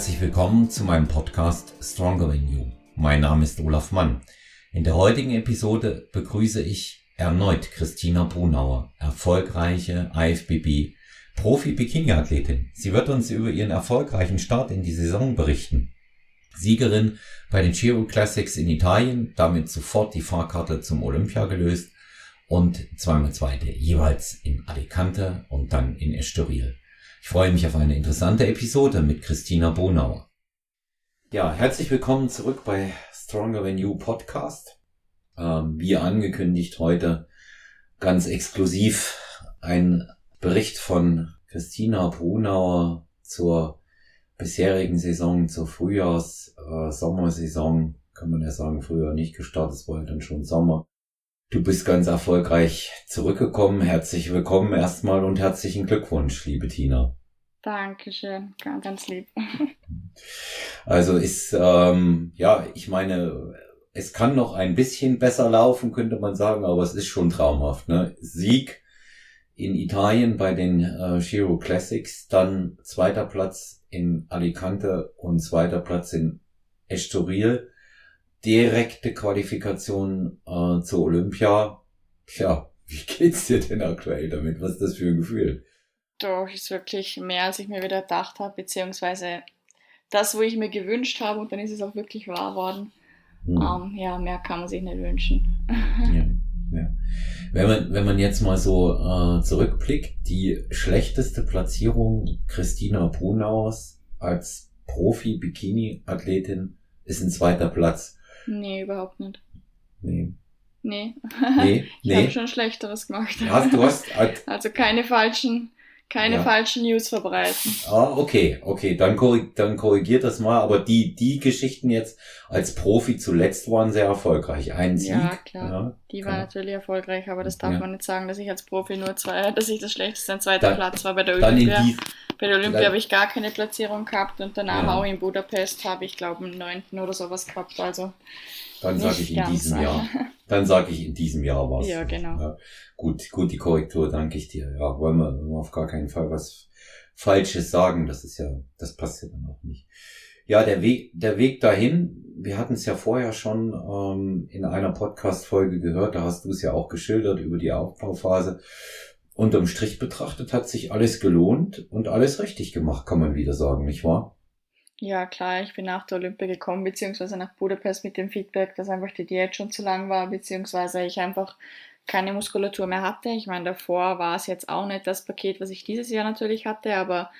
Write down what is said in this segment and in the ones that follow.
herzlich willkommen zu meinem Podcast Stronger Than You. Mein Name ist Olaf Mann. In der heutigen Episode begrüße ich erneut Christina Brunauer, erfolgreiche IFBB Profi-Bikini-Athletin. Sie wird uns über ihren erfolgreichen Start in die Saison berichten. Siegerin bei den Giro Classics in Italien, damit sofort die Fahrkarte zum Olympia gelöst und zweimal zweite, jeweils in Alicante und dann in Estoril. Ich freue mich auf eine interessante Episode mit Christina Bonauer. Ja, herzlich willkommen zurück bei Stronger Than You Podcast. Ähm, wie angekündigt heute ganz exklusiv ein Bericht von Christina Brunauer zur bisherigen Saison, zur Frühjahrs-Sommersaison. Äh, kann man ja sagen, früher nicht gestartet, es war ja dann schon Sommer. Du bist ganz erfolgreich zurückgekommen. Herzlich willkommen erstmal und herzlichen Glückwunsch, liebe Tina. Dankeschön, ganz lieb. Also ist, ähm, ja, ich meine, es kann noch ein bisschen besser laufen, könnte man sagen, aber es ist schon traumhaft. Ne? Sieg in Italien bei den äh, Giro Classics, dann zweiter Platz in Alicante und zweiter Platz in Estoril direkte Qualifikation äh, zur Olympia. Tja, wie geht's dir denn aktuell damit? Was ist das für ein Gefühl? Doch, ist wirklich mehr, als ich mir wieder gedacht habe, beziehungsweise das, wo ich mir gewünscht habe und dann ist es auch wirklich wahr worden. Hm. Um, ähm, ja, mehr kann man sich nicht wünschen. Ja, ja. Wenn man, wenn man jetzt mal so äh, zurückblickt, die schlechteste Platzierung Christina Brunauers als Profi-Bikini-Athletin ist ein zweiter Platz. Nee, überhaupt nicht. Nee. Nee. Nee, ich nee. habe schon Schlechteres gemacht. Hast, du hast, also keine falschen keine ja. falschen News verbreiten. Ah, okay, okay, dann, korrig dann korrigiert das mal. Aber die, die Geschichten jetzt als Profi zuletzt waren sehr erfolgreich. Ein Sieg. Ja, klar. Ja, die war natürlich erfolgreich, aber das darf ja. man nicht sagen, dass ich als Profi nur zwei, dass ich das schlechteste ein zweiter dann, Platz war bei der Olympia. Die, bei der Olympia habe ich gar keine Platzierung gehabt und danach auch in Budapest habe ich, glaube ich, einen neunten oder sowas gehabt. Also dann sage ich in diesem Jahr. Dann sage ich in diesem Jahr was. Ja, genau. Ja, gut, gut, die Korrektur, danke ich dir. Ja, wollen wir, wollen wir auf gar keinen Fall was Falsches sagen. Das ist ja, das passt ja dann auch nicht. Ja, der Weg, der Weg dahin, wir hatten es ja vorher schon ähm, in einer Podcast-Folge gehört, da hast du es ja auch geschildert über die Aufbauphase. Unterm Strich betrachtet hat sich alles gelohnt und alles richtig gemacht, kann man wieder sagen, nicht wahr? Ja, klar, ich bin nach der Olympia gekommen, beziehungsweise nach Budapest mit dem Feedback, dass einfach die Diät schon zu lang war, beziehungsweise ich einfach keine Muskulatur mehr hatte. Ich meine, davor war es jetzt auch nicht das Paket, was ich dieses Jahr natürlich hatte, aber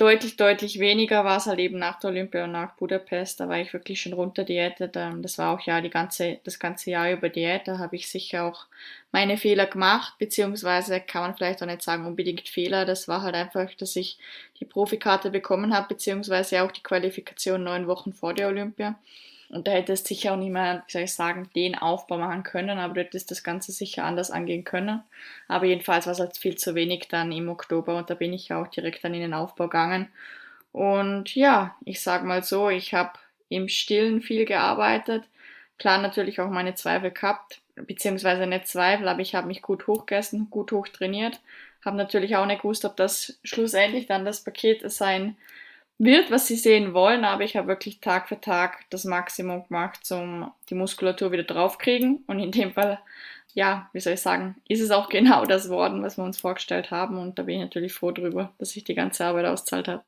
deutlich, deutlich weniger war es halt eben nach der Olympia und nach Budapest. Da war ich wirklich schon runter diätet. Ähm, das war auch ja die ganze, das ganze Jahr über Diät. Da habe ich sicher auch meine Fehler gemacht, beziehungsweise kann man vielleicht auch nicht sagen unbedingt Fehler. Das war halt einfach, dass ich die Profikarte bekommen habe, beziehungsweise auch die Qualifikation neun Wochen vor der Olympia. Und da hättest sicher auch nicht mehr, wie soll ich sagen, den Aufbau machen können, aber du hättest das Ganze sicher anders angehen können. Aber jedenfalls war es halt viel zu wenig dann im Oktober und da bin ich auch direkt dann in den Aufbau gegangen. Und ja, ich sag mal so, ich habe im Stillen viel gearbeitet. Klar natürlich auch meine Zweifel gehabt, beziehungsweise nicht Zweifel, aber ich habe mich gut hochgegessen, gut hoch trainiert. Habe natürlich auch nicht gewusst, ob das schlussendlich dann das Paket sein wird, was sie sehen wollen, aber ich habe wirklich Tag für Tag das Maximum gemacht, um die Muskulatur wieder draufkriegen. Und in dem Fall, ja, wie soll ich sagen, ist es auch genau das worden, was wir uns vorgestellt haben. Und da bin ich natürlich froh drüber, dass sich die ganze Arbeit auszahlt hat.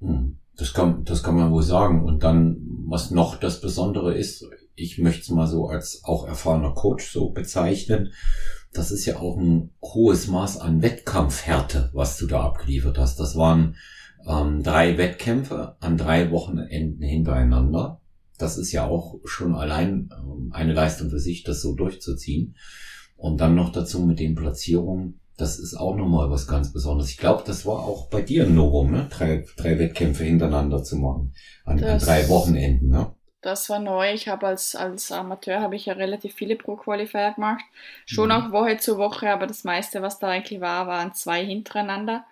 Hm, das kann, das kann man wohl sagen. Und dann, was noch das Besondere ist, ich möchte es mal so als auch erfahrener Coach so bezeichnen. Das ist ja auch ein hohes Maß an Wettkampfhärte, was du da abgeliefert hast. Das waren ähm, drei Wettkämpfe an drei Wochenenden hintereinander. Das ist ja auch schon allein ähm, eine Leistung für sich, das so durchzuziehen. Und dann noch dazu mit den Platzierungen, das ist auch nochmal was ganz Besonderes. Ich glaube, das war auch bei dir ein Novum, ne? Drei, drei Wettkämpfe hintereinander zu machen. An, an drei Wochenenden, ne? Das war neu. Ich habe als, als Amateur habe ich ja relativ viele Pro-Qualifier gemacht. Schon mhm. auch Woche zu Woche, aber das meiste, was da eigentlich war, waren zwei hintereinander.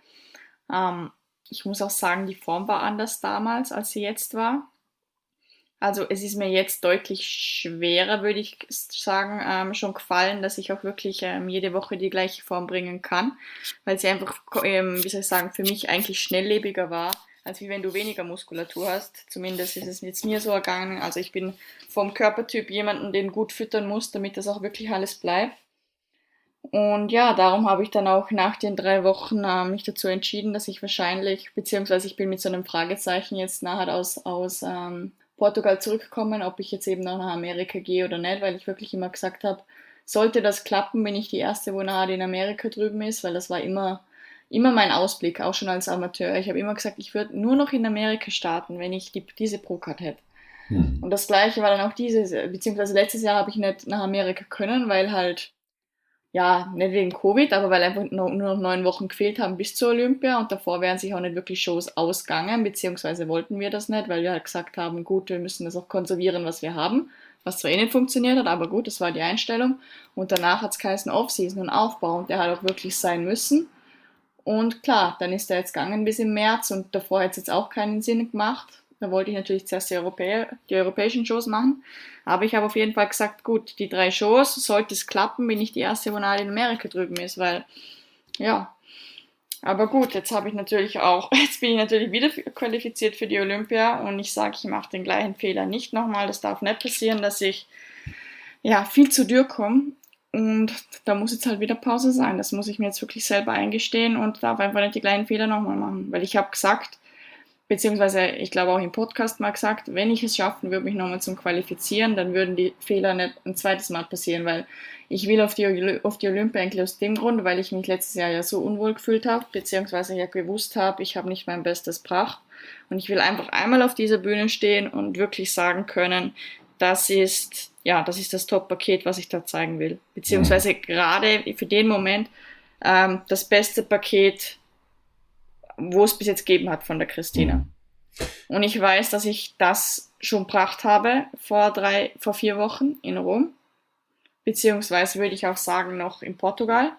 Ähm, ich muss auch sagen, die Form war anders damals, als sie jetzt war. Also es ist mir jetzt deutlich schwerer, würde ich sagen, ähm, schon gefallen, dass ich auch wirklich ähm, jede Woche die gleiche Form bringen kann, weil sie einfach, ähm, wie soll ich sagen, für mich eigentlich schnelllebiger war, als wie wenn du weniger Muskulatur hast. Zumindest ist es jetzt mir so ergangen. Also ich bin vom Körpertyp jemanden, den gut füttern muss, damit das auch wirklich alles bleibt. Und ja, darum habe ich dann auch nach den drei Wochen äh, mich dazu entschieden, dass ich wahrscheinlich, beziehungsweise ich bin mit so einem Fragezeichen jetzt nachher aus, aus ähm, Portugal zurückgekommen, ob ich jetzt eben noch nach Amerika gehe oder nicht, weil ich wirklich immer gesagt habe, sollte das klappen, bin ich die erste, wo nachher in Amerika drüben ist, weil das war immer, immer mein Ausblick, auch schon als Amateur. Ich habe immer gesagt, ich würde nur noch in Amerika starten, wenn ich die, diese Pro-Card hätte. Hm. Und das gleiche war dann auch dieses, beziehungsweise letztes Jahr habe ich nicht nach Amerika können, weil halt ja, nicht wegen Covid, aber weil einfach nur, noch neun Wochen gefehlt haben bis zur Olympia und davor wären sich auch nicht wirklich Shows ausgegangen, beziehungsweise wollten wir das nicht, weil wir halt gesagt haben, gut, wir müssen das auch konservieren, was wir haben, was zwar eh nicht funktioniert hat, aber gut, das war die Einstellung. Und danach hat es geheißen Off-Season und Aufbau und der hat auch wirklich sein müssen. Und klar, dann ist er jetzt gegangen bis im März und davor hat es jetzt auch keinen Sinn gemacht, da wollte ich natürlich zuerst die, Europä die europäischen Shows machen. Aber ich habe auf jeden Fall gesagt, gut, die drei Shows, sollte es klappen, bin ich die erste, wo in Amerika drüben ist, weil, ja. Aber gut, jetzt habe ich natürlich auch, jetzt bin ich natürlich wieder qualifiziert für die Olympia und ich sage, ich mache den gleichen Fehler nicht nochmal. Das darf nicht passieren, dass ich, ja, viel zu dürr komme. Und da muss jetzt halt wieder Pause sein. Das muss ich mir jetzt wirklich selber eingestehen und darf einfach nicht die gleichen Fehler nochmal machen. Weil ich habe gesagt, beziehungsweise ich glaube auch im Podcast mal gesagt, wenn ich es schaffen würde, mich nochmal zum Qualifizieren, dann würden die Fehler nicht ein zweites Mal passieren, weil ich will auf die, auf die Olympia eigentlich aus dem Grund, weil ich mich letztes Jahr ja so unwohl gefühlt habe, beziehungsweise ja gewusst habe, ich habe nicht mein Bestes gebracht und ich will einfach einmal auf dieser Bühne stehen und wirklich sagen können, das ist, ja, das ist das Top-Paket, was ich da zeigen will. Beziehungsweise gerade für den Moment ähm, das beste Paket, wo es bis jetzt gegeben hat von der Christina. Mhm. Und ich weiß, dass ich das schon gebracht habe vor drei, vor vier Wochen in Rom. Beziehungsweise würde ich auch sagen, noch in Portugal.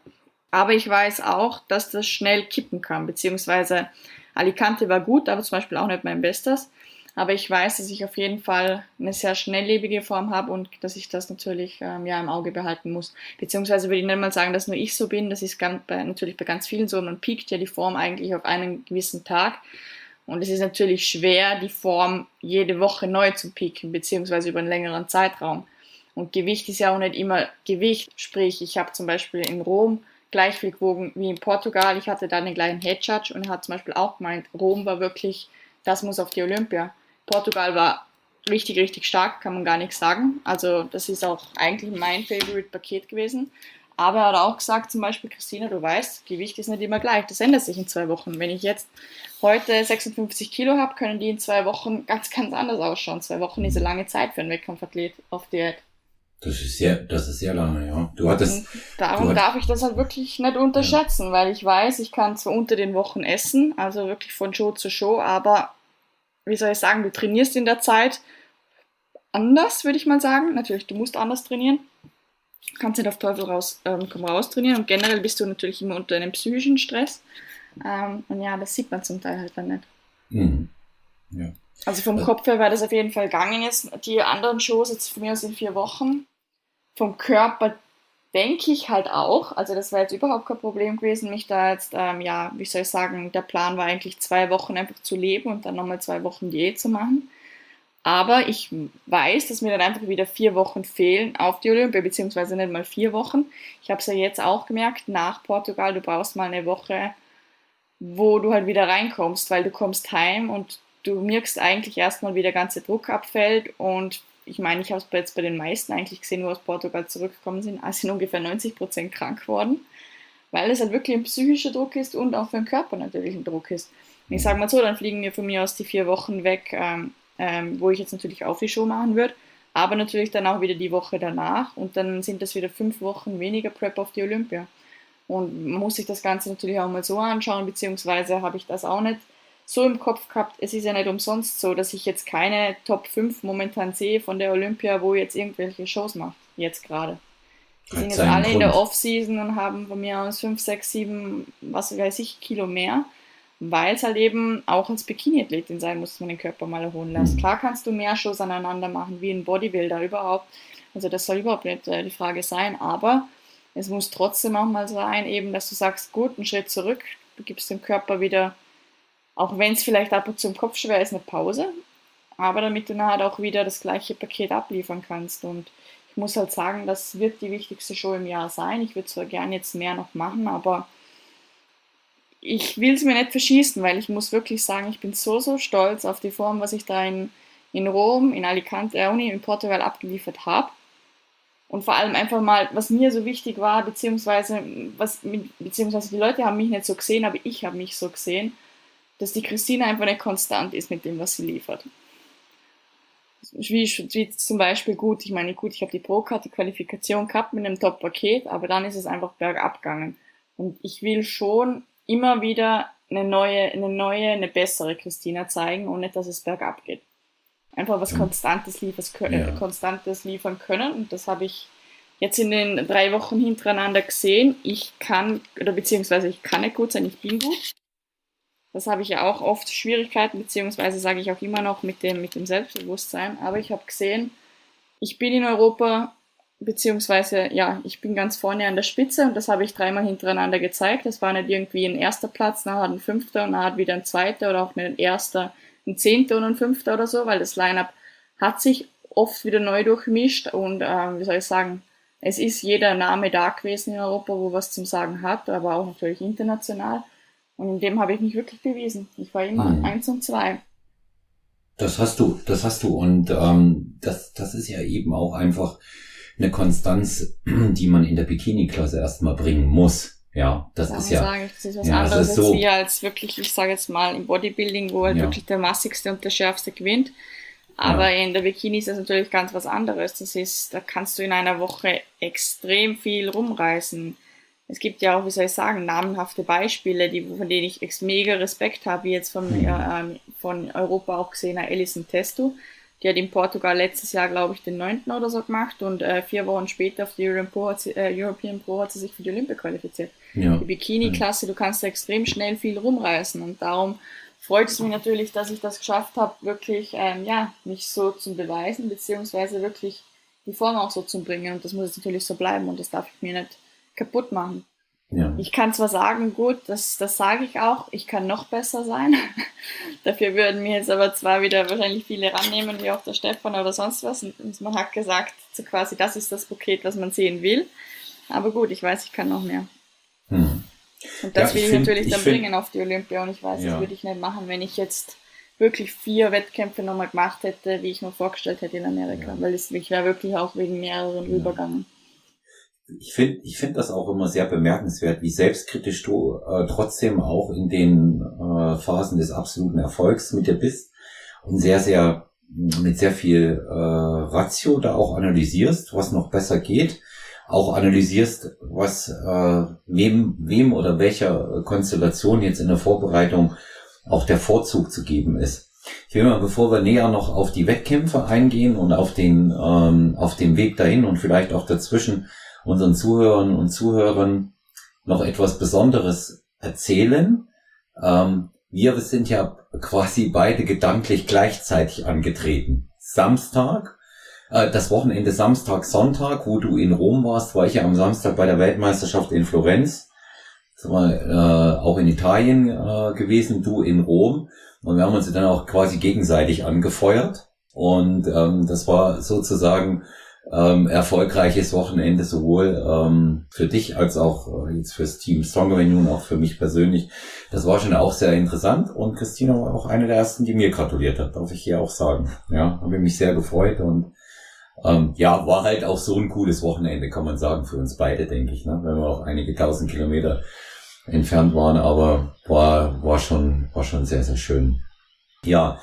Aber ich weiß auch, dass das schnell kippen kann. Beziehungsweise Alicante war gut, aber zum Beispiel auch nicht mein Bestes. Aber ich weiß, dass ich auf jeden Fall eine sehr schnelllebige Form habe und dass ich das natürlich ähm, ja, im Auge behalten muss. Beziehungsweise würde ich nicht mal sagen, dass nur ich so bin. Das ist ganz, bei, natürlich bei ganz vielen so. Man piekt ja die Form eigentlich auf einen gewissen Tag. Und es ist natürlich schwer, die Form jede Woche neu zu pieken, beziehungsweise über einen längeren Zeitraum. Und Gewicht ist ja auch nicht immer Gewicht. Sprich, ich habe zum Beispiel in Rom gleich viel gewogen wie in Portugal. Ich hatte da einen kleinen Head Judge und er hat zum Beispiel auch gemeint, Rom war wirklich, das muss auf die Olympia. Portugal war richtig, richtig stark, kann man gar nichts sagen. Also das ist auch eigentlich mein Favorite-Paket gewesen. Aber er hat auch gesagt, zum Beispiel, Christina, du weißt, Gewicht ist nicht immer gleich. Das ändert sich in zwei Wochen. Wenn ich jetzt heute 56 Kilo habe, können die in zwei Wochen ganz, ganz anders ausschauen. Zwei Wochen ist eine lange Zeit für einen Wettkampfathlet auf Diät. Das ist sehr, das ist sehr lange, ja. Du hattest. Und darum du darf ich das halt wirklich nicht unterschätzen, ja. weil ich weiß, ich kann zwar unter den Wochen essen, also wirklich von Show zu Show, aber wie soll ich sagen, du trainierst in der Zeit anders, würde ich mal sagen. Natürlich, du musst anders trainieren. Du kannst nicht auf Teufel raus, ähm, komm raus trainieren und generell bist du natürlich immer unter einem psychischen Stress. Ähm, und ja, das sieht man zum Teil halt dann nicht. Mhm. Ja. Also vom Kopf her war das auf jeden Fall gegangen jetzt. Die anderen Shows jetzt von mir aus in vier Wochen. Vom Körper denke ich halt auch. Also das war jetzt überhaupt kein Problem gewesen, mich da jetzt, ähm, ja, wie soll ich sagen, der Plan war eigentlich zwei Wochen einfach zu leben und dann nochmal zwei Wochen Diät zu machen. Aber ich weiß, dass mir dann einfach wieder vier Wochen fehlen auf die Olympia, beziehungsweise nicht mal vier Wochen. Ich habe es ja jetzt auch gemerkt, nach Portugal, du brauchst mal eine Woche, wo du halt wieder reinkommst, weil du kommst heim und du merkst eigentlich erstmal, wie der ganze Druck abfällt und ich meine, ich habe es jetzt bei den meisten eigentlich gesehen, wo aus Portugal zurückgekommen sind, also sind ungefähr 90 Prozent krank geworden, weil es halt wirklich ein psychischer Druck ist und auch für den Körper natürlich ein Druck ist. Und ich sage mal so, dann fliegen mir von mir aus die vier Wochen weg, ähm, ähm, wo ich jetzt natürlich auch die Show machen würde, aber natürlich dann auch wieder die Woche danach und dann sind das wieder fünf Wochen weniger Prep auf die Olympia. Und man muss sich das Ganze natürlich auch mal so anschauen, beziehungsweise habe ich das auch nicht so im Kopf gehabt, es ist ja nicht umsonst so, dass ich jetzt keine Top 5 momentan sehe von der Olympia, wo jetzt irgendwelche Shows macht, jetzt gerade. Die sind jetzt alle Grund. in der Off-Season und haben von mir aus 5, 6, 7, was weiß ich, Kilo mehr, weil es halt eben auch als Bikini-Athletin sein muss, dass man den Körper mal erholen lässt. Mhm. Klar kannst du mehr Shows aneinander machen, wie ein Bodybuilder überhaupt. Also das soll überhaupt nicht äh, die Frage sein, aber es muss trotzdem auch mal sein, eben, dass du sagst, gut, einen Schritt zurück, du gibst dem Körper wieder auch wenn es vielleicht ab und zu im Kopf schwer ist, eine Pause, aber damit du nachher auch wieder das gleiche Paket abliefern kannst. Und ich muss halt sagen, das wird die wichtigste Show im Jahr sein. Ich würde zwar gerne jetzt mehr noch machen, aber ich will es mir nicht verschießen, weil ich muss wirklich sagen, ich bin so, so stolz auf die Form, was ich da in, in Rom, in Alicante, äh, in Portugal abgeliefert habe. Und vor allem einfach mal, was mir so wichtig war, beziehungsweise, was, beziehungsweise die Leute haben mich nicht so gesehen, aber ich habe mich so gesehen, dass die Christine einfach nicht konstant ist mit dem, was sie liefert. Wie, wie zum Beispiel gut, ich meine, gut, ich habe die Pro-Karte Qualifikation gehabt mit einem Top-Paket, aber dann ist es einfach bergab gegangen. Und ich will schon immer wieder eine neue, eine neue, eine bessere Christina zeigen und nicht, dass es bergab geht. Einfach was Konstantes, liefers, ja. Konstantes liefern können und das habe ich jetzt in den drei Wochen hintereinander gesehen. Ich kann, oder beziehungsweise ich kann nicht gut sein, ich bin gut. Das habe ich ja auch oft Schwierigkeiten, beziehungsweise sage ich auch immer noch mit dem, mit dem Selbstbewusstsein. Aber ich habe gesehen, ich bin in Europa beziehungsweise ja, ich bin ganz vorne an der Spitze und das habe ich dreimal hintereinander gezeigt. Das war nicht irgendwie ein erster Platz, nachher ein fünfter und nachher wieder ein zweiter oder auch ein erster, ein zehnter und ein fünfter oder so, weil das Line-up hat sich oft wieder neu durchmischt und äh, wie soll ich sagen, es ist jeder Name da gewesen in Europa, wo was zum Sagen hat, aber auch natürlich international. Und in dem habe ich mich wirklich bewiesen. Ich war immer mhm. eins und zwei. Das hast du, das hast du und ähm, das, das ist ja eben auch einfach eine Konstanz, die man in der Bikini-Klasse erstmal bringen muss. Ja, das ist ja. Sagen, das ist was ja, anderes so, als, als wirklich, ich sage jetzt mal, im Bodybuilding, wo halt ja. wirklich der massigste und der schärfste gewinnt. Aber ja. in der Bikini ist das natürlich ganz was anderes. Das ist, da kannst du in einer Woche extrem viel rumreißen. Es gibt ja auch, wie soll ich sagen, namenhafte Beispiele, die, von denen ich mega Respekt habe, wie jetzt von, äh, von Europa auch gesehen, Alison Testo die hat in Portugal letztes Jahr, glaube ich, den neunten oder so gemacht und äh, vier Wochen später auf die European Pro, hat sie, äh, European Pro hat sie sich für die Olympia qualifiziert. Ja. Die Bikini-Klasse, du kannst da extrem schnell viel rumreißen und darum freut es mich natürlich, dass ich das geschafft habe, wirklich, ähm, ja, mich so zu beweisen, beziehungsweise wirklich die Form auch so zu bringen und das muss jetzt natürlich so bleiben und das darf ich mir nicht kaputt machen. Ja. Ich kann zwar sagen, gut, das, das sage ich auch, ich kann noch besser sein. Dafür würden mir jetzt aber zwar wieder wahrscheinlich viele rannehmen, wie auch der Stefan oder sonst was. Und man hat gesagt, so quasi, das ist das Paket, was man sehen will. Aber gut, ich weiß, ich kann noch mehr. Hm. Und das ja, will ich, find, natürlich dann find, bringen auf die Olympia. Und ich weiß, ja. das würde ich nicht machen, wenn ich jetzt wirklich vier Wettkämpfe nochmal gemacht hätte, wie ich mir vorgestellt hätte in Amerika. Ja. Weil es, ich wäre wirklich auch wegen mehreren Übergangen ich finde ich finde das auch immer sehr bemerkenswert, wie selbstkritisch du äh, trotzdem auch in den äh, Phasen des absoluten Erfolgs mit dir bist und sehr, sehr mit sehr viel äh, Ratio da auch analysierst, was noch besser geht, auch analysierst, was äh, wem, wem oder welcher Konstellation jetzt in der Vorbereitung auch der Vorzug zu geben ist. Ich will mal, bevor wir näher noch auf die Wettkämpfe eingehen und auf den, ähm, auf den Weg dahin und vielleicht auch dazwischen unseren Zuhörern und Zuhörern noch etwas Besonderes erzählen. Ähm, wir sind ja quasi beide gedanklich gleichzeitig angetreten. Samstag, äh, das Wochenende Samstag, Sonntag, wo du in Rom warst, war ich ja am Samstag bei der Weltmeisterschaft in Florenz. Das war äh, auch in Italien äh, gewesen, du in Rom. Und wir haben uns dann auch quasi gegenseitig angefeuert. Und ähm, das war sozusagen ähm, erfolgreiches Wochenende sowohl ähm, für dich als auch äh, jetzt fürs Team Stronger Venue auch für mich persönlich. Das war schon auch sehr interessant und Christina war auch eine der ersten, die mir gratuliert hat, darf ich hier auch sagen. Ja, habe mich sehr gefreut und ähm, ja, war halt auch so ein cooles Wochenende, kann man sagen, für uns beide, denke ich, ne? wenn wir auch einige tausend Kilometer entfernt waren, aber war, war schon, war schon sehr, sehr schön. Ja,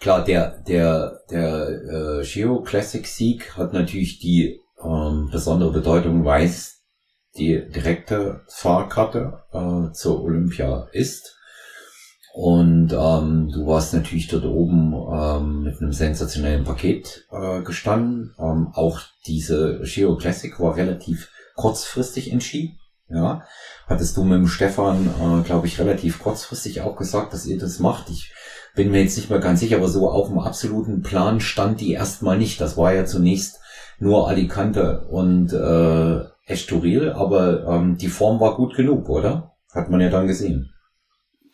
Klar, der, der, der äh, Geo Classic Sieg hat natürlich die ähm, besondere Bedeutung, weil es die direkte Fahrkarte äh, zur Olympia ist. Und ähm, du warst natürlich dort oben ähm, mit einem sensationellen Paket äh, gestanden. Ähm, auch diese Geo Classic war relativ kurzfristig entschieden. Ja, hattest du mit dem Stefan, äh, glaube ich, relativ kurzfristig auch gesagt, dass ihr das macht. Ich bin mir jetzt nicht mehr ganz sicher, aber so auf dem absoluten Plan stand die erstmal nicht. Das war ja zunächst nur Alicante und äh, Estoril, aber ähm, die Form war gut genug, oder? Hat man ja dann gesehen.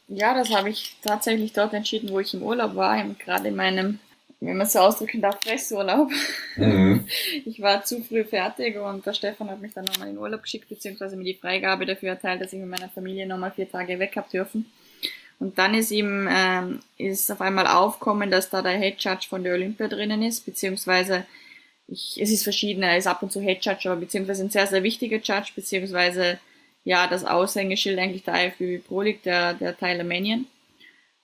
Ja, das habe ich tatsächlich dort entschieden, wo ich im Urlaub war, gerade in meinem, wenn man es so ausdrücken darf, Fressurlaub. Mhm. Ich war zu früh fertig und der Stefan hat mich dann nochmal in Urlaub geschickt, beziehungsweise mir die Freigabe dafür erteilt, dass ich mit meiner Familie nochmal vier Tage weg habe dürfen. Und dann ist ihm ähm, ist auf einmal aufkommen, dass da der Head Judge von der Olympia drinnen ist, beziehungsweise ich, es ist verschieden, er ist ab und zu Head Judge, aber beziehungsweise ein sehr, sehr wichtiger Judge, beziehungsweise ja, das Aushängeschild eigentlich der IFBB Pro League, der, der Tyler Mannion.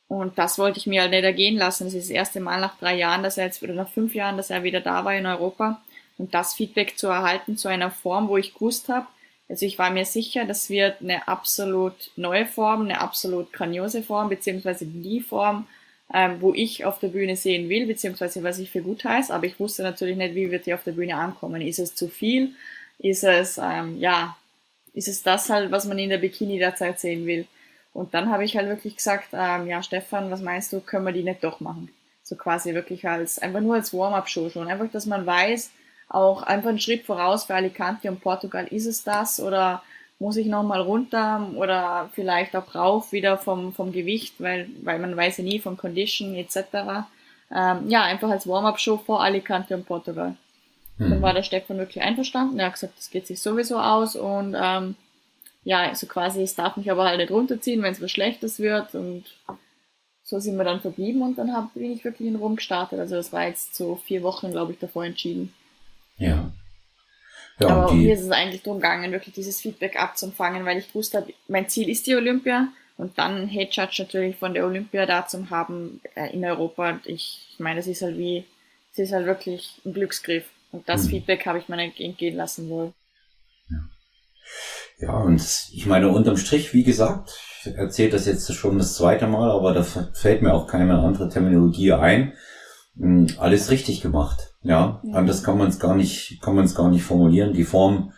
Und das wollte ich mir halt nicht ergehen lassen. Das ist das erste Mal nach drei Jahren, dass er jetzt, oder nach fünf Jahren, dass er wieder da war in Europa. Und das Feedback zu erhalten zu einer Form, wo ich gewusst habe, also ich war mir sicher, das wird eine absolut neue Form, eine absolut grandiose Form, beziehungsweise die Form, ähm, wo ich auf der Bühne sehen will, beziehungsweise was ich für gut heiße. Aber ich wusste natürlich nicht, wie wird die auf der Bühne ankommen. Ist es zu viel? Ist es, ähm, ja, ist es das halt, was man in der Bikini derzeit sehen will? Und dann habe ich halt wirklich gesagt, ähm, ja, Stefan, was meinst du, können wir die nicht doch machen? So quasi wirklich als, einfach nur als Warm-up-Show schon. Einfach, dass man weiß, auch einfach einen Schritt voraus für Alicante und Portugal. Ist es das oder muss ich nochmal runter oder vielleicht auch rauf wieder vom, vom Gewicht, weil, weil man weiß ja nie von Condition etc. Ähm, ja, einfach als Warm-up-Show vor Alicante und Portugal. Mhm. Dann war der Stefan wirklich einverstanden. Er hat gesagt, das geht sich sowieso aus und ähm, ja, so also quasi, es darf mich aber halt nicht runterziehen, wenn es was Schlechtes wird und so sind wir dann verblieben und dann hab, bin ich wirklich in Rom gestartet. Also das war jetzt so vier Wochen, glaube ich, davor entschieden. Ja. ja Aber die... mir ist es eigentlich darum gegangen, wirklich dieses Feedback abzufangen, weil ich wusste, mein Ziel ist die Olympia und dann Head Judge natürlich von der Olympia da zu haben äh, in Europa. Ich, ich meine, es ist halt wie, es ist halt wirklich ein Glücksgriff. Und das mhm. Feedback habe ich mir nicht entgehen lassen wollen. Ja. ja, und ich meine, unterm Strich, wie gesagt, ich erzähle das jetzt schon das zweite Mal, aber da fällt mir auch keine andere Terminologie ein. Hm, alles richtig gemacht. Ja, ja. anders kann man es gar nicht, kann man es gar nicht formulieren. Die Form,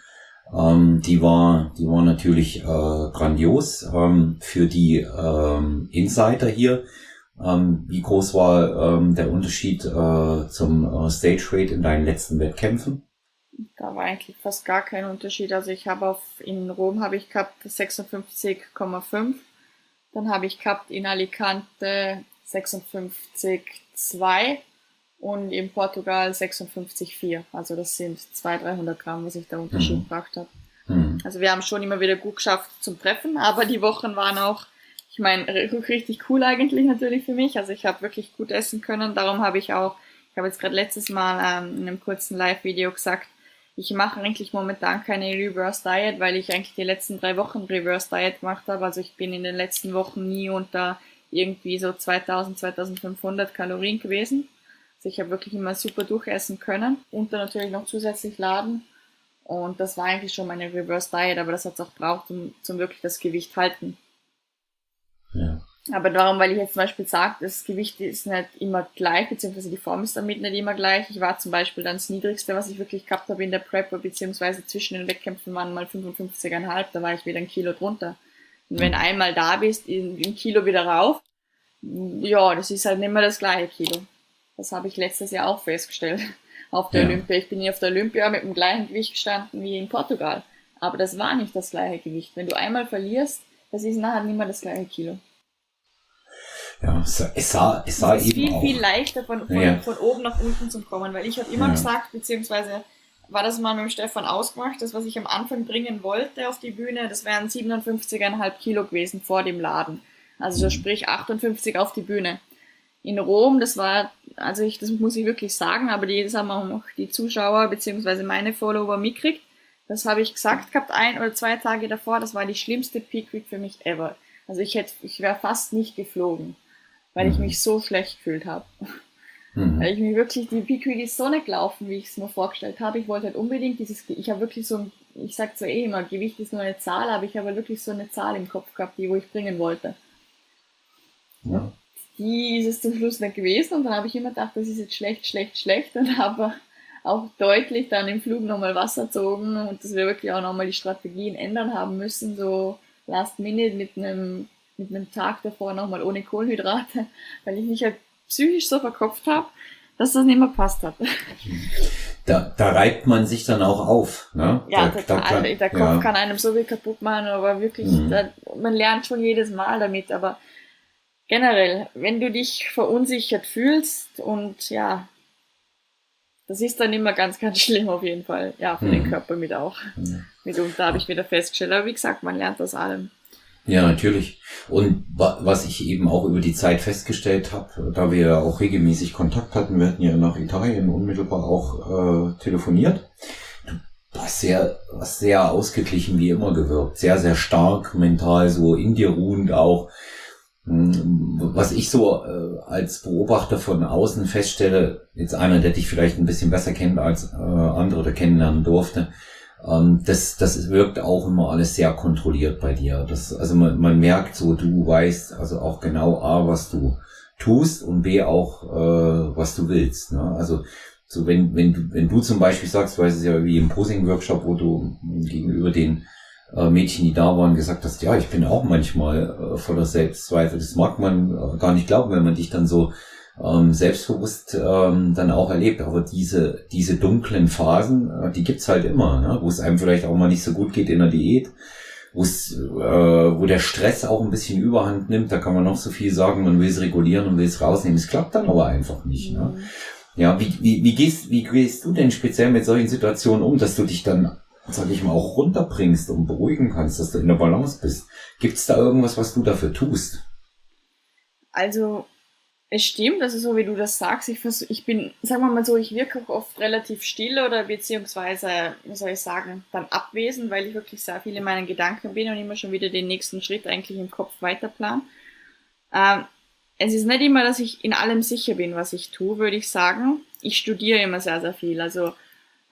ähm, die war, die war natürlich äh, grandios ähm, für die ähm, Insider hier. Ähm, wie groß war ähm, der Unterschied äh, zum äh, Stage Rate in deinen letzten Wettkämpfen? Da war eigentlich fast gar kein Unterschied. Also ich habe auf in Rom habe ich gehabt 56,5. Dann habe ich gehabt in Alicante 56,2 und in Portugal 56,4. Also das sind 200, 300 Gramm, was ich da Unterschied mhm. gebracht habe. Mhm. Also wir haben schon immer wieder gut geschafft zum Treffen, aber die Wochen waren auch, ich meine, richtig cool eigentlich natürlich für mich. Also ich habe wirklich gut essen können. Darum habe ich auch, ich habe jetzt gerade letztes Mal ähm, in einem kurzen Live-Video gesagt, ich mache eigentlich momentan keine Reverse Diet, weil ich eigentlich die letzten drei Wochen Reverse Diet gemacht habe. Also ich bin in den letzten Wochen nie unter irgendwie so 2000, 2500 Kalorien gewesen. Also ich habe wirklich immer super durchessen können und dann natürlich noch zusätzlich laden. Und das war eigentlich schon meine Reverse Diet, aber das hat es auch braucht, um zum wirklich das Gewicht halten. Ja. Aber darum, weil ich jetzt zum Beispiel sage, das Gewicht ist nicht immer gleich, beziehungsweise die Form ist damit nicht immer gleich. Ich war zum Beispiel dann das Niedrigste, was ich wirklich gehabt habe in der Prepper, beziehungsweise zwischen den Wettkämpfen waren mal 55,5, da war ich wieder ein Kilo drunter. Und wenn einmal da bist, ein Kilo wieder rauf, ja, das ist halt nicht mehr das gleiche Kilo. Das habe ich letztes Jahr auch festgestellt auf der ja. Olympia. Ich bin hier auf der Olympia mit dem gleichen Gewicht gestanden wie in Portugal. Aber das war nicht das gleiche Gewicht. Wenn du einmal verlierst, das ist nachher nicht mehr das gleiche Kilo. Ja, es sah, es sah, es sah es ist eben viel, auch. viel leichter von, von, ja. von, oben nach unten zu kommen, weil ich habe immer ja. gesagt, beziehungsweise war das mal mit dem Stefan ausgemacht, das, was ich am Anfang bringen wollte auf die Bühne, das wären 57,5 Kilo gewesen vor dem Laden. Also mhm. sprich 58 auf die Bühne. In Rom, das war also ich, das muss ich wirklich sagen, aber die, das haben auch die Zuschauer beziehungsweise meine Follower mitgekriegt. Das habe ich gesagt gehabt, ein oder zwei Tage davor, das war die schlimmste Peak Week für mich ever. Also ich hätte, ich wäre fast nicht geflogen, weil mhm. ich mich so schlecht gefühlt habe. Mhm. Weil ich mir wirklich, die Peak Week ist so nicht gelaufen, wie ich es mir vorgestellt habe. Ich wollte halt unbedingt dieses, ich habe wirklich so ein, ich sag zwar eh immer, Gewicht ist nur eine Zahl, aber ich habe halt wirklich so eine Zahl im Kopf gehabt, die wo ich bringen wollte. Ja die ist es zum Schluss nicht gewesen und dann habe ich immer gedacht, das ist jetzt schlecht, schlecht, schlecht und habe auch deutlich dann im Flug nochmal Wasser gezogen und dass wir wirklich auch nochmal die Strategien ändern haben müssen, so last minute mit einem, mit einem Tag davor nochmal ohne Kohlenhydrate, weil ich mich halt psychisch so verkopft habe, dass das nicht mehr passt hat. Da, da reibt man sich dann auch auf. Ne? Ja, da, total. Da kann, der Kopf ja. kann einem so viel kaputt machen, aber wirklich, mhm. da, man lernt schon jedes Mal damit, aber generell, wenn du dich verunsichert fühlst und ja, das ist dann immer ganz, ganz schlimm auf jeden Fall. Ja, für mhm. den Körper mit auch. Mhm. Mitunter habe ich wieder festgestellt. Aber wie gesagt, man lernt aus allem. Ja, natürlich. Und was ich eben auch über die Zeit festgestellt habe, da wir ja auch regelmäßig Kontakt hatten, wir hatten ja nach Italien unmittelbar auch äh, telefoniert. Du hast sehr, hast sehr ausgeglichen wie immer gewirkt. Sehr, sehr stark mental, so in dir ruhend auch. Hm, was ich so äh, als Beobachter von außen feststelle, jetzt einer, der dich vielleicht ein bisschen besser kennt als äh, andere oder kennenlernen durfte, ähm, das, das wirkt auch immer alles sehr kontrolliert bei dir. Das, also man, man merkt so, du weißt also auch genau A, was du tust und B auch, äh, was du willst. Ne? Also so wenn, wenn du, wenn du zum Beispiel sagst, weil es ja wie im Posing-Workshop, wo du gegenüber den äh, Mädchen, die da waren, gesagt hast, ja, ich bin auch manchmal äh, voller Selbstzweifel. Das mag man äh, gar nicht glauben, wenn man dich dann so ähm, selbstbewusst ähm, dann auch erlebt. Aber diese, diese dunklen Phasen, äh, die gibt's halt immer, ne? wo es einem vielleicht auch mal nicht so gut geht in der Diät, wo es, äh, wo der Stress auch ein bisschen Überhand nimmt. Da kann man noch so viel sagen, man will es regulieren und will es rausnehmen. Es klappt dann aber einfach nicht. Ne? Mhm. Ja, wie, wie, wie, gehst, wie gehst du denn speziell mit solchen Situationen um, dass du dich dann, sag ich mal, auch runterbringst und beruhigen kannst, dass du in der Balance bist? Gibt's da irgendwas, was du dafür tust? Also es stimmt, also so wie du das sagst, ich, versuch, ich bin, sagen wir mal so, ich wirke auch oft relativ still oder beziehungsweise, wie soll ich sagen, dann abwesend, weil ich wirklich sehr viel in meinen Gedanken bin und immer schon wieder den nächsten Schritt eigentlich im Kopf weiterplan. Ähm, es ist nicht immer, dass ich in allem sicher bin, was ich tue, würde ich sagen. Ich studiere immer sehr, sehr viel. Also